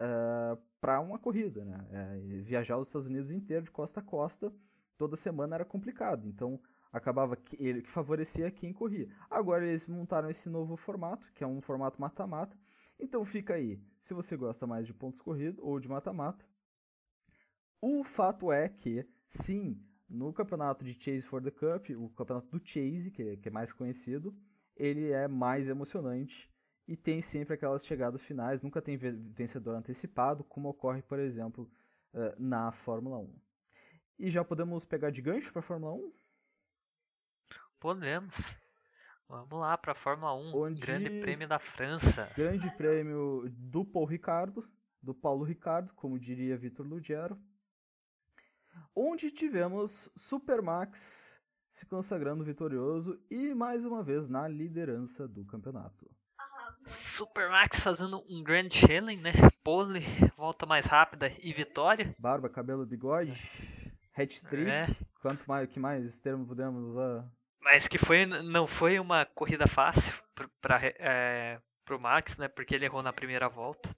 uh, eh, para uma corrida, né? É, viajar os Estados Unidos inteiro de costa a costa toda semana era complicado. Então acabava que ele que favorecia quem corria. Agora eles montaram esse novo formato, que é um formato mata-mata. Então fica aí, se você gosta mais de pontos corridos ou de mata-mata. O fato é que, sim, no campeonato de Chase for the Cup, o campeonato do Chase, que é, que é mais conhecido, ele é mais emocionante e tem sempre aquelas chegadas finais, nunca tem vencedor antecipado, como ocorre, por exemplo, eh, na Fórmula 1. E já podemos pegar de gancho para a Fórmula 1? Podemos. Vamos lá para a Fórmula 1, Onde... Grande Prêmio da França. Grande Prêmio do Paul Ricardo, do Paulo Ricardo, como diria Vitor Lugero onde tivemos Supermax se consagrando vitorioso e mais uma vez na liderança do campeonato. Supermax fazendo um Grand Challenge, né? Pole, volta mais rápida e vitória. Barba, cabelo, bigode, hat-trick. É. Quanto mais, que mais termo podemos usar? Mas que foi, não foi uma corrida fácil para é, o Max, né? Porque ele errou na primeira volta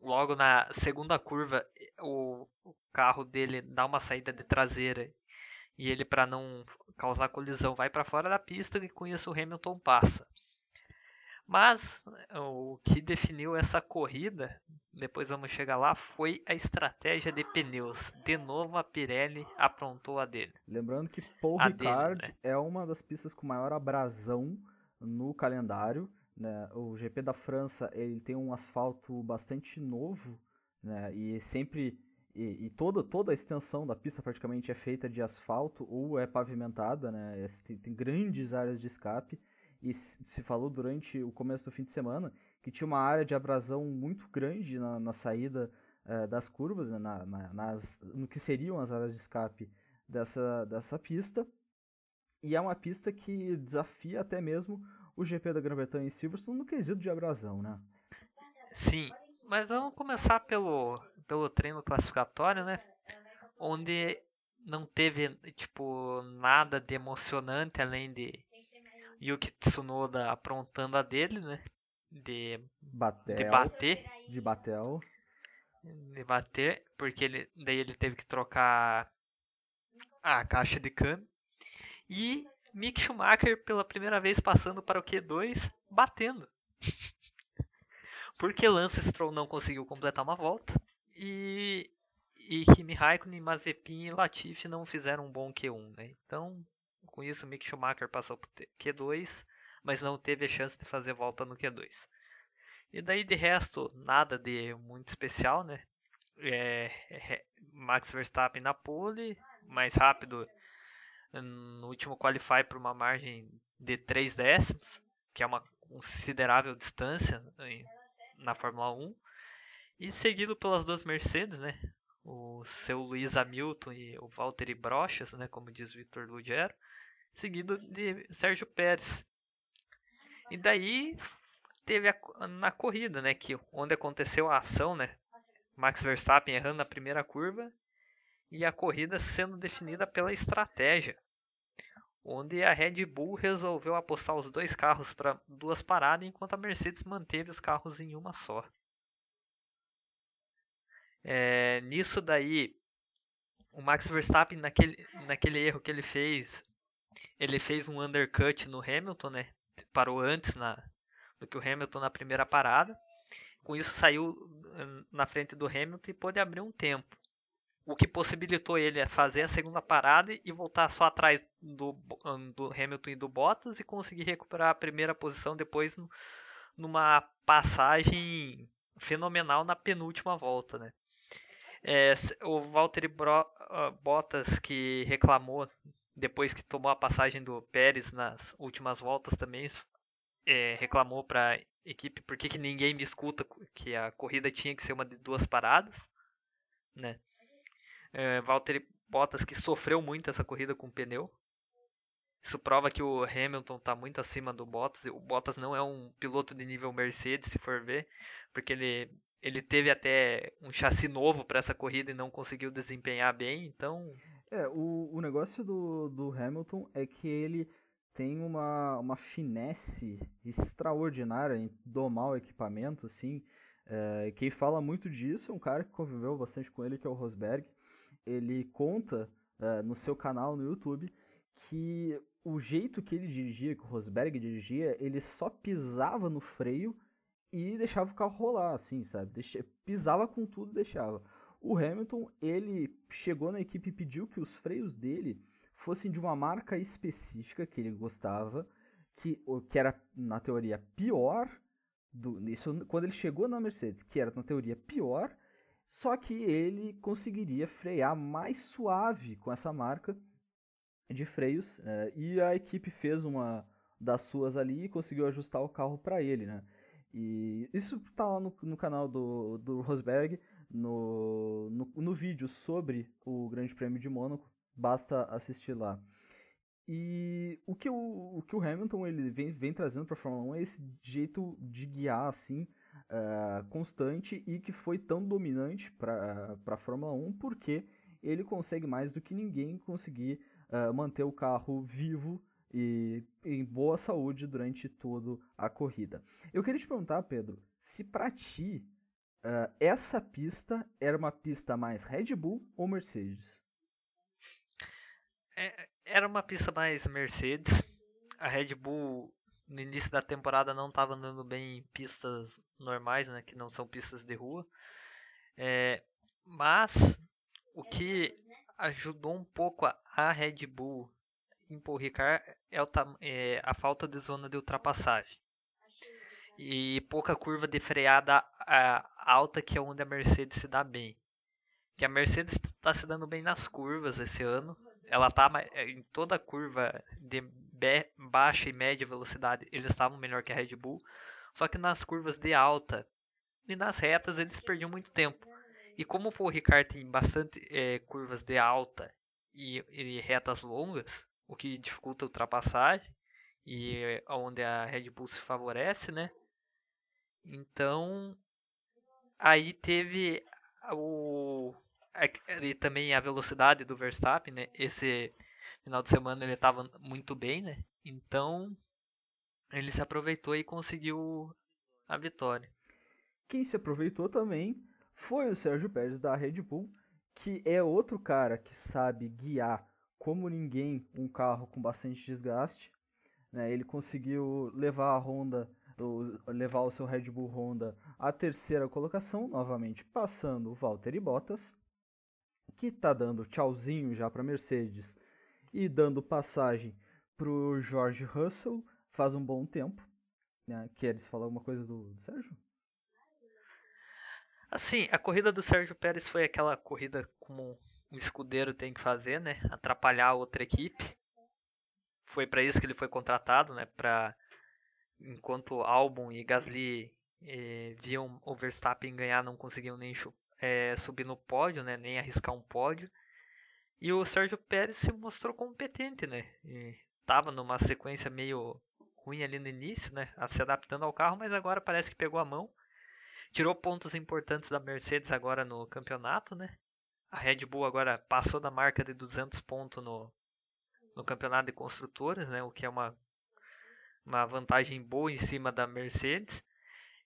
logo na segunda curva, o, o carro dele dá uma saída de traseira e ele, para não causar colisão, vai para fora da pista e com isso o Hamilton passa. Mas o que definiu essa corrida, depois vamos chegar lá, foi a estratégia de pneus. De novo a Pirelli aprontou a dele. Lembrando que Paul a Ricard dele, né? é uma das pistas com maior abrasão no calendário. Né? O GP da França ele tem um asfalto bastante novo né? e sempre e, e, toda, toda a extensão da pista praticamente é feita de asfalto ou é pavimentada, né? Tem, tem, grandes áreas de escape e se falou durante o começo do fim de semana que tinha uma área de abrasão muito grande na, na saída uh, das curvas, né? na, na, nas, no que seriam as áreas de escape dessa, dessa pista. E é uma pista que desafia até mesmo o GP da Grã-Bretanha em Silverstone no quesito de abrasão, né? Sim, mas vamos começar pelo, pelo treino classificatório, né? Onde não teve, tipo, nada de emocionante além de Yuki Tsunoda aprontando a dele, né? De, Batel, de bater. De batel. De bater, porque ele, daí ele teve que trocar a caixa de câmbio. E Mick Schumacher pela primeira vez passando para o Q2, batendo. Porque Lance Stroll não conseguiu completar uma volta e, e Kimi Raikkonen, Mazepin e Latifi não fizeram um bom Q1, né? Então, com isso, Mick Schumacher passou para o Q2, mas não teve a chance de fazer volta no Q2. E daí, de resto, nada de muito especial, né? É, é, Max Verstappen na pole, mais rápido no último qualify por uma margem de 3 décimos, que é uma considerável distância na Fórmula 1, e seguido pelas duas Mercedes, né? O seu Luiz Hamilton e o Valtteri Brochas, né, como diz Victor Lugero, seguido de Sérgio Pérez. E daí teve a, na corrida, né, que onde aconteceu a ação, né? Max Verstappen errando na primeira curva e a corrida sendo definida pela estratégia onde a Red Bull resolveu apostar os dois carros para duas paradas, enquanto a Mercedes manteve os carros em uma só. É, nisso daí, o Max Verstappen, naquele, naquele erro que ele fez, ele fez um undercut no Hamilton, né? Parou antes na, do que o Hamilton na primeira parada. Com isso, saiu hum, na frente do Hamilton e pôde abrir um tempo o que possibilitou ele fazer a segunda parada e voltar só atrás do, do Hamilton e do Bottas e conseguir recuperar a primeira posição depois numa passagem fenomenal na penúltima volta, né? É, o Valtteri Bro, uh, Bottas que reclamou depois que tomou a passagem do Pérez nas últimas voltas também é, reclamou para a equipe por que ninguém me escuta que a corrida tinha que ser uma de duas paradas, né? é, Valtteri Bottas que sofreu muito essa corrida com o pneu. Isso prova que o Hamilton está muito acima do Bottas. O Bottas não é um piloto de nível Mercedes, se for ver, porque ele, ele teve até um chassi novo para essa corrida e não conseguiu desempenhar bem. Então É, o, o negócio do, do Hamilton é que ele tem uma, uma finesse extraordinária em domar o equipamento, assim. É, quem fala muito disso é um cara que conviveu bastante com ele, que é o Rosberg. Ele conta é, no seu canal no YouTube que o jeito que ele dirigia, que o Rosberg dirigia, ele só pisava no freio e deixava o carro rolar, assim, sabe? Deixa, pisava com tudo e deixava. O Hamilton, ele chegou na equipe e pediu que os freios dele fossem de uma marca específica que ele gostava, que, que era, na teoria, pior. Do, isso quando ele chegou na Mercedes, que era, na teoria, pior, só que ele conseguiria frear mais suave com essa marca de freios. É, e a equipe fez uma das suas ali e conseguiu ajustar o carro para ele, né? E isso tá lá no, no canal do, do Rosberg, no, no, no, vídeo sobre o Grande Prêmio de Mônaco, basta assistir lá. E o que o, o, que o Hamilton ele vem, vem trazendo para a Fórmula 1 é esse jeito de guiar assim, uh, constante e que foi tão dominante para a Fórmula 1 porque ele consegue mais do que ninguém conseguir uh, manter o carro vivo e em boa saúde durante toda a corrida. Eu queria te perguntar, Pedro, se para ti uh, essa pista era uma pista mais Red Bull ou Mercedes? É, era uma pista mais Mercedes. A Red Bull no início da temporada não estava andando bem em pistas normais, né, que não são pistas de rua. É, mas o que ajudou um pouco a, a Red Bull em Paul é, é, a falta de zona de ultrapassagem e pouca curva de freada a, alta que é onde a Mercedes se dá bem. Que a Mercedes está se dando bem nas curvas esse ano. Ela está é, em toda curva de baixa e média velocidade, eles estavam melhor que a Red Bull. Só que nas curvas de alta e nas retas eles perdiam muito tempo. E como o Paul Ricard tem bastante é, curvas de alta e, e, retas longas, o que dificulta a ultrapassagem e onde a Red Bull se favorece, né? Então, aí teve o e também a velocidade do Verstappen, né? Esse final de semana ele estava muito bem, né? Então, ele se aproveitou e conseguiu a vitória. Quem se aproveitou também foi o Sérgio Pérez da Red Bull, que é outro cara que sabe guiar como ninguém um carro com bastante desgaste. Né? Ele conseguiu levar a Honda, levar o seu Red Bull Honda à terceira colocação, novamente passando o Valtteri Bottas, que está dando tchauzinho já para Mercedes e dando passagem para o George Russell faz um bom tempo. Né? Queres falar alguma coisa do, do Sérgio? Assim, a corrida do Sérgio Pérez foi aquela corrida como um escudeiro tem que fazer, né? Atrapalhar a outra equipe. Foi para isso que ele foi contratado, né? Para enquanto Albon e Gasly eh, viam o Verstappen ganhar, não conseguiam nem eh, subir no pódio, né? Nem arriscar um pódio. E o Sérgio Pérez se mostrou competente, né? E tava numa sequência meio ruim ali no início, né? Se adaptando ao carro, mas agora parece que pegou a mão tirou pontos importantes da Mercedes agora no campeonato, né? A Red Bull agora passou da marca de 200 pontos no, no campeonato de construtores, né? O que é uma, uma vantagem boa em cima da Mercedes.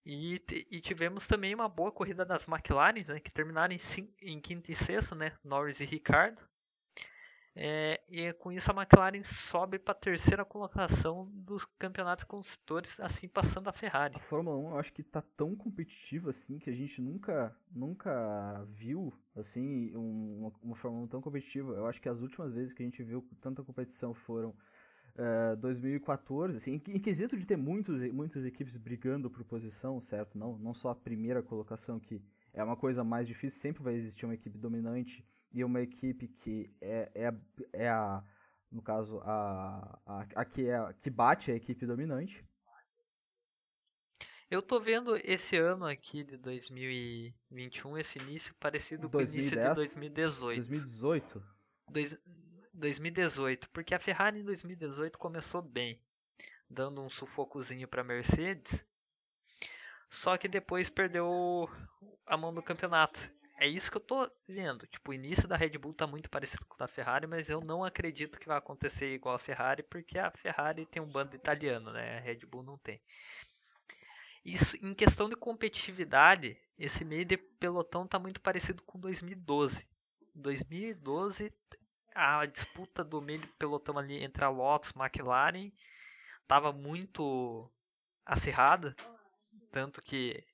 E, e tivemos também uma boa corrida das McLaren, né? Que terminaram em, em quinto e sexto, né? Norris e Ricardo. É, e com isso a McLaren sobe para a terceira colocação dos campeonatos construtores, assim passando a Ferrari. A Fórmula 1 eu acho que está tão competitiva assim que a gente nunca, nunca viu assim uma, uma Fórmula 1 tão competitiva. Eu acho que as últimas vezes que a gente viu tanta competição foram uh, 2014, assim, em, em quesito de ter muitos, muitas equipes brigando por posição, certo? Não, não só a primeira colocação que é uma coisa mais difícil, sempre vai existir uma equipe dominante e uma equipe que é, é, é a, no caso, a, a, a, que, é, que bate a equipe dominante. Eu tô vendo esse ano aqui de 2021, esse início parecido 2010, com o início de 2018. 2018? Dois, 2018, porque a Ferrari em 2018 começou bem, dando um sufocozinho para Mercedes, só que depois perdeu a mão do campeonato é isso que eu tô vendo. Tipo, o início da Red Bull tá muito parecido com o da Ferrari, mas eu não acredito que vai acontecer igual a Ferrari, porque a Ferrari tem um bando italiano, né? A Red Bull não tem. Isso, em questão de competitividade, esse meio de pelotão tá muito parecido com 2012. 2012, a disputa do meio de pelotão ali entre a Lotus e McLaren tava muito acirrada, tanto que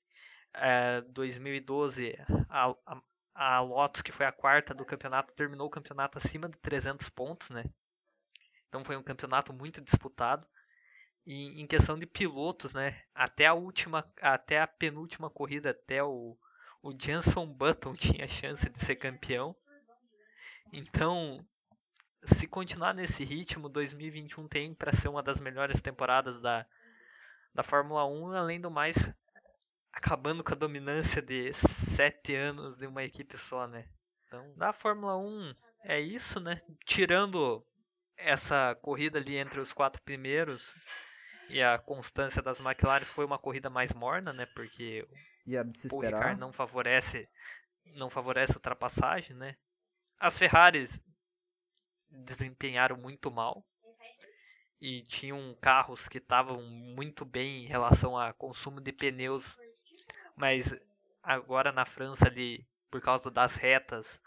é, 2012 a, a, a, Lotus, que foi a quarta do campeonato, terminou o campeonato acima de 300 pontos, né? Então foi um campeonato muito disputado. E em questão de pilotos, né? Até a última, até a penúltima corrida, até o, o Jenson Button tinha chance de ser campeão. Então, se continuar nesse ritmo, 2021 tem para ser uma das melhores temporadas da, da Fórmula 1, além do mais, acabando com a dominância de sete anos de uma equipe só, né? Então, da Fórmula 1 é isso, né? Tirando essa corrida ali entre os quatro primeiros e a constância das McLaren foi uma corrida mais morna, né? Porque o Ricard não favorece não favorece ultrapassagem, né? As Ferraris desempenharam muito mal e tinham carros que estavam muito bem em relação a consumo de pneus mas agora na França ali, por causa das retas,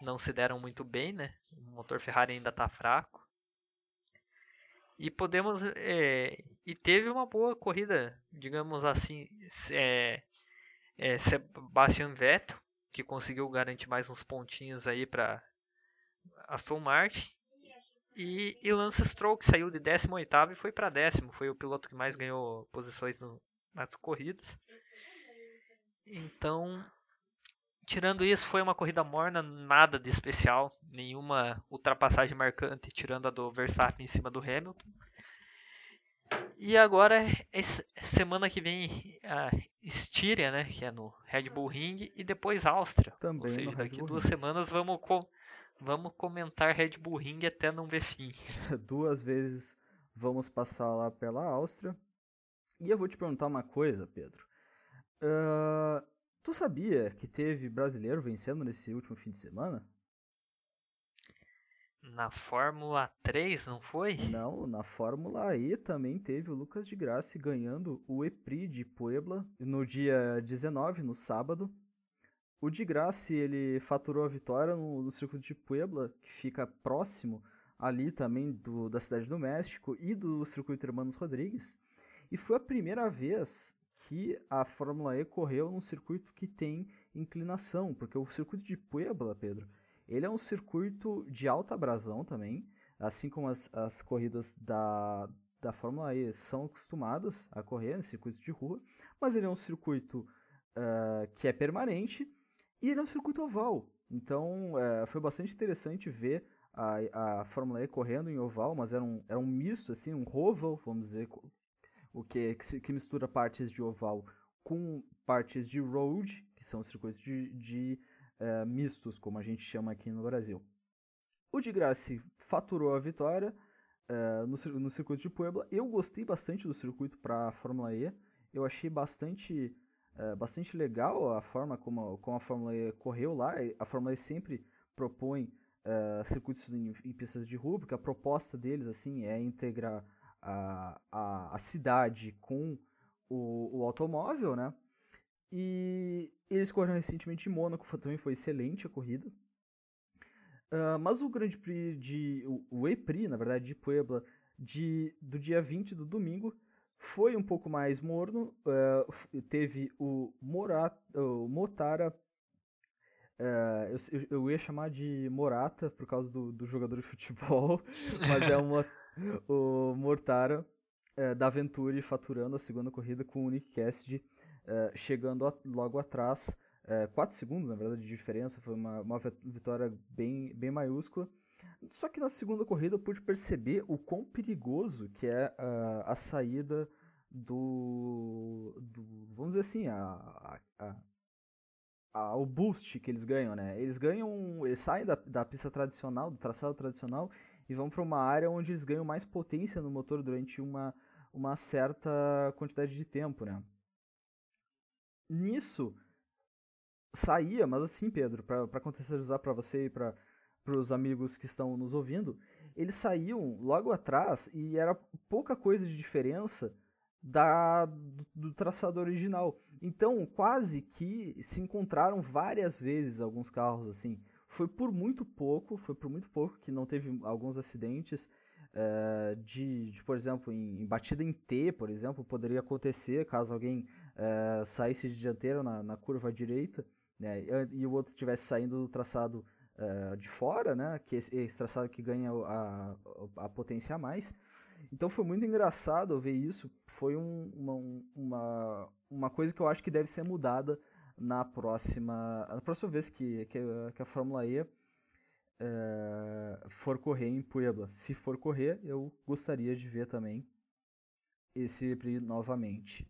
não se deram muito bem, né? O motor Ferrari ainda está fraco. E podemos. É, e teve uma boa corrida, digamos assim. É, é, Sebastian Vettel, que conseguiu garantir mais uns pontinhos aí para Aston Martin. E, e Lance Stroll, que saiu de 18 e foi para décimo. Foi o piloto que mais ganhou posições no, nas corridas. Então, tirando isso, foi uma corrida morna, nada de especial, nenhuma ultrapassagem marcante, tirando a do Verstappen em cima do Hamilton. E agora, semana que vem, a Estíria, né, que é no Red Bull Ring, e depois Áustria. Também Ou seja, daqui duas Ring. semanas vamos, co vamos comentar Red Bull Ring até não ver fim. Duas vezes vamos passar lá pela Áustria. E eu vou te perguntar uma coisa, Pedro. Uh, tu sabia que teve brasileiro vencendo nesse último fim de semana? Na Fórmula 3, não foi? Não, na Fórmula E também teve o Lucas de Graça ganhando o EPRI de Puebla no dia 19, no sábado. O de Graça ele faturou a vitória no, no circuito de Puebla, que fica próximo ali também do, da cidade do México e do circuito Hermanos Rodrigues. E foi a primeira vez que a Fórmula E correu num circuito que tem inclinação, porque o circuito de Puebla, Pedro, ele é um circuito de alta abrasão também, assim como as, as corridas da, da Fórmula E são acostumadas a correr em circuitos de rua, mas ele é um circuito uh, que é permanente e ele é um circuito oval. Então uh, foi bastante interessante ver a, a Fórmula E correndo em oval, mas era um, era um misto, assim, um roval, vamos dizer, o que, que, que, mistura partes de oval com partes de road, que são circuitos de, de uh, mistos, como a gente chama aqui no Brasil. O de Graça faturou a vitória uh, no, no circuito de Puebla. Eu gostei bastante do circuito para a Fórmula E. Eu achei bastante, uh, bastante legal a forma como, como a Fórmula E correu lá. A Fórmula E sempre propõe circuitos em, em pistas de rua, porque a proposta deles assim é integrar a, a, a cidade com o, o automóvel, né? E eles correram recentemente em Mônaco, também foi excelente a corrida. Uh, mas o Grande Prix de. O, E-Prix, na verdade, de Puebla, de, do dia 20 do domingo, foi um pouco mais morno. Uh, teve o, Morat, o Motara. Uh, eu, eu, ia chamar de Morata por causa do, do jogador de futebol, mas é uma o Mortara da Venturi faturando a segunda corrida com o Nick Cassidy é, chegando a, logo atrás. 4 é, segundos, na verdade, de diferença. Foi uma, uma vitória bem, bem maiúscula. Só que na segunda corrida eu pude perceber o quão perigoso que é uh, a saída do, do, Vamos dizer assim, a, a, a, o boost que eles ganham, né? Eles ganham. Eles saem da, da pista tradicional, do traçado tradicional, e vão para uma área onde eles ganham mais potência no motor durante uma, uma certa quantidade de tempo, né? Nisso, saía, mas assim, Pedro, para contextualizar para você e para os amigos que estão nos ouvindo, eles saíam logo atrás e era pouca coisa de diferença da do, do, traçado original. Então, quase que se encontraram várias vezes alguns carros assim. Foi por muito pouco, foi por muito pouco que não teve alguns acidentes uh, de, de, por exemplo, em, em, batida em T, por exemplo, poderia acontecer caso alguém uh, saísse de dianteiro na, na curva direita, né, e, o outro estivesse saindo do traçado uh, de fora, né, que esse, esse traçado que ganha a, a, potência a mais. Então foi muito engraçado ver isso. Foi um, uma, uma, uma coisa que eu acho que deve ser mudada na próxima, na próxima vez que, que, que a Fórmula E é, for correr em Puebla. Se for correr, eu gostaria de ver também esse GP novamente.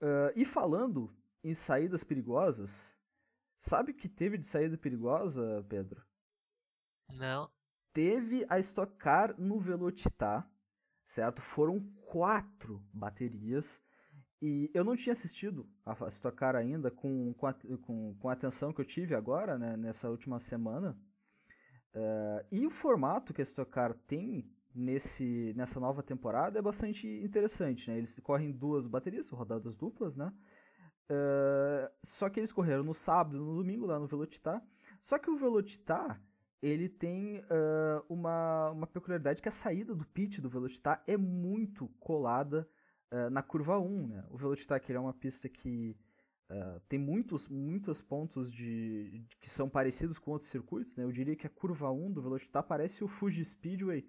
Uh, e falando em saídas perigosas, sabe o que teve de saída perigosa, Pedro? Não. Teve a Stock Car no Velocitar, certo? Foram quatro baterias. E eu não tinha assistido a Stock Car ainda com, com, a, com, com a atenção que eu tive agora, né, nessa última semana. Uh, e o formato que a Stock Car tem nesse, nessa nova temporada é bastante interessante. Né? Eles correm duas baterias, rodadas duplas, né? Uh, só que eles correram no sábado no domingo lá no Velocitar. Só que o Velocitar ele tem uh, uma, uma peculiaridade que a saída do pit do Velocitar é muito colada uh, na curva 1. Né? O Velocitar que é uma pista que tem muitos, muitos pontos de, de, que são parecidos com outros circuitos. Né? Eu diria que a curva 1 do Velocitar parece o Fuji Speedway,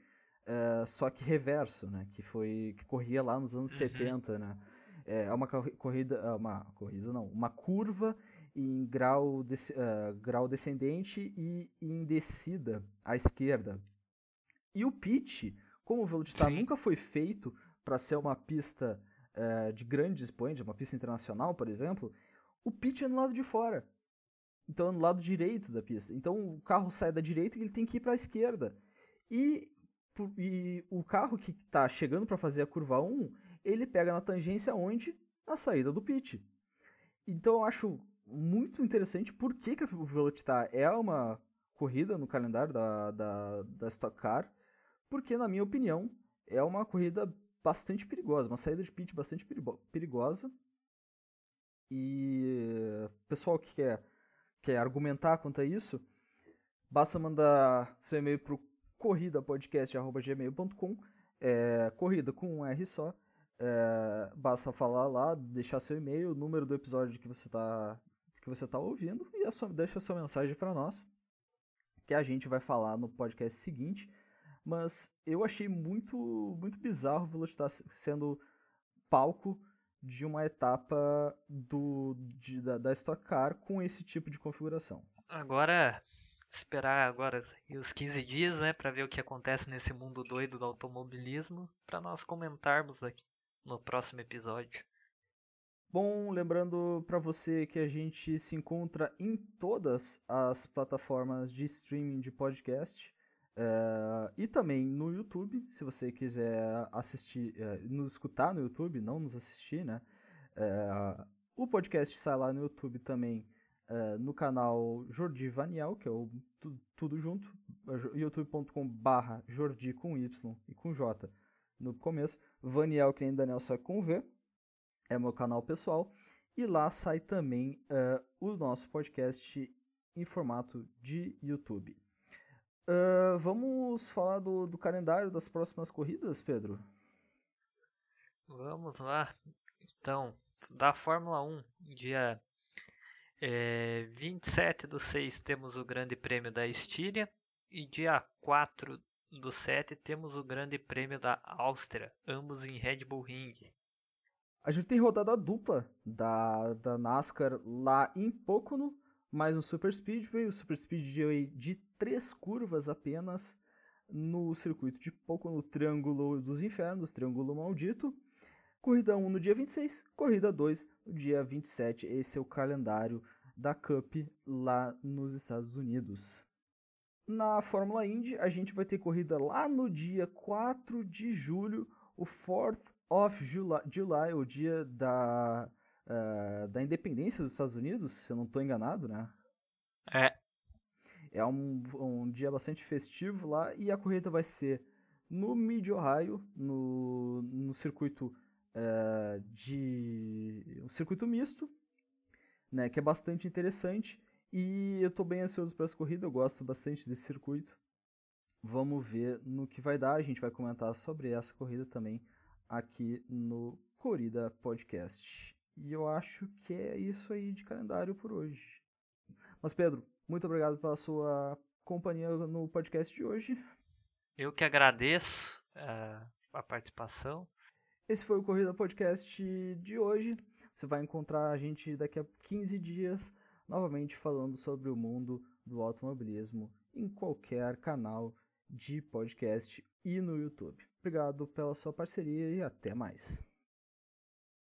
só que reverso, né? que, foi, que corria lá nos anos uhum. 70. Né? É uma corrida, uma corrida não, uma curva em grau, de, uh, grau descendente e em descida à esquerda. E o pitch, como o Velocitar nunca foi feito para ser uma pista uh, de grande expoente, uma pista internacional, por exemplo, o pitch é no lado de fora. Então é no lado direito da pista. Então o carro sai da direita e ele tem que ir para a esquerda. E, e o carro que está chegando para fazer a curva 1, ele pega na tangência onde? A saída do pit. Então eu acho muito interessante por que, que o Velocitar é uma corrida no calendário da, da, da Stock Car, porque, na minha opinião, é uma corrida bastante perigosa, uma saída de pit bastante perigosa. E pessoal que quer, quer argumentar quanto a isso, basta mandar seu e-mail para o corridapodcast.gmail.com, é, corrida com um R só. É, basta falar lá, deixar seu e-mail, o número do episódio que você está que você está ouvindo e a sua, deixa a sua mensagem para nós, que a gente vai falar no podcast seguinte. Mas eu achei muito, muito bizarro o Velocitar sendo palco de uma etapa do, de, da, da Stock Car com esse tipo de configuração. Agora, esperar agora os 15 dias, né, para ver o que acontece nesse mundo doido do automobilismo, para nós comentarmos aqui no próximo episódio. Bom, lembrando para você que a gente se encontra em todas as plataformas de streaming de podcast uh, e também no YouTube, se você quiser assistir, uh, nos escutar no YouTube, não nos assistir, né? Uh, o podcast sai lá no YouTube também, no canal Jordi Vaniel, que é o tu, tudo junto, youtube.com/barra Jordi com Y e com J no começo, Vaniel que nem Daniel só com V é meu canal pessoal. E lá sai também uh, o nosso podcast em formato de YouTube. Uh, vamos falar do, do, calendário das próximas corridas, Pedro? Vamos lá. Então, da Fórmula 1, dia é, 27 do 6 temos o Grande Prêmio da Estíria e dia 4 do 7 temos o Grande Prêmio da Áustria, ambos em Red Bull Ring. A gente tem rodada dupla da, da NASCAR lá em Pocono, mais um Super Speedway, o Super Speedway de três curvas apenas no circuito de Pocono, Triângulo dos Infernos, Triângulo Maldito. Corrida 1 no dia 26, corrida 2 no dia 27. Esse é o calendário da Cup lá nos Estados Unidos. Na Fórmula Indy, a gente vai ter corrida lá no dia 4 de julho, o Fourth of July, July o dia da, uh, da independência dos Estados Unidos, se eu não estou enganado, né? É. É um, um dia bastante festivo lá e a corrida vai ser no Mid Ohio, no, no circuito uh, de. um circuito misto, né? Que é bastante interessante. E eu estou bem ansioso para essa corrida, eu gosto bastante desse circuito. Vamos ver no que vai dar. A gente vai comentar sobre essa corrida também aqui no Corrida Podcast. E eu acho que é isso aí de calendário por hoje. Mas Pedro, muito obrigado pela sua companhia no podcast de hoje. Eu que agradeço uh, a participação. Esse foi o Corrida Podcast de hoje. Você vai encontrar a gente daqui a 15 dias, novamente falando sobre o mundo do automobilismo em qualquer canal de podcast e no YouTube. Obrigado pela sua parceria e até mais.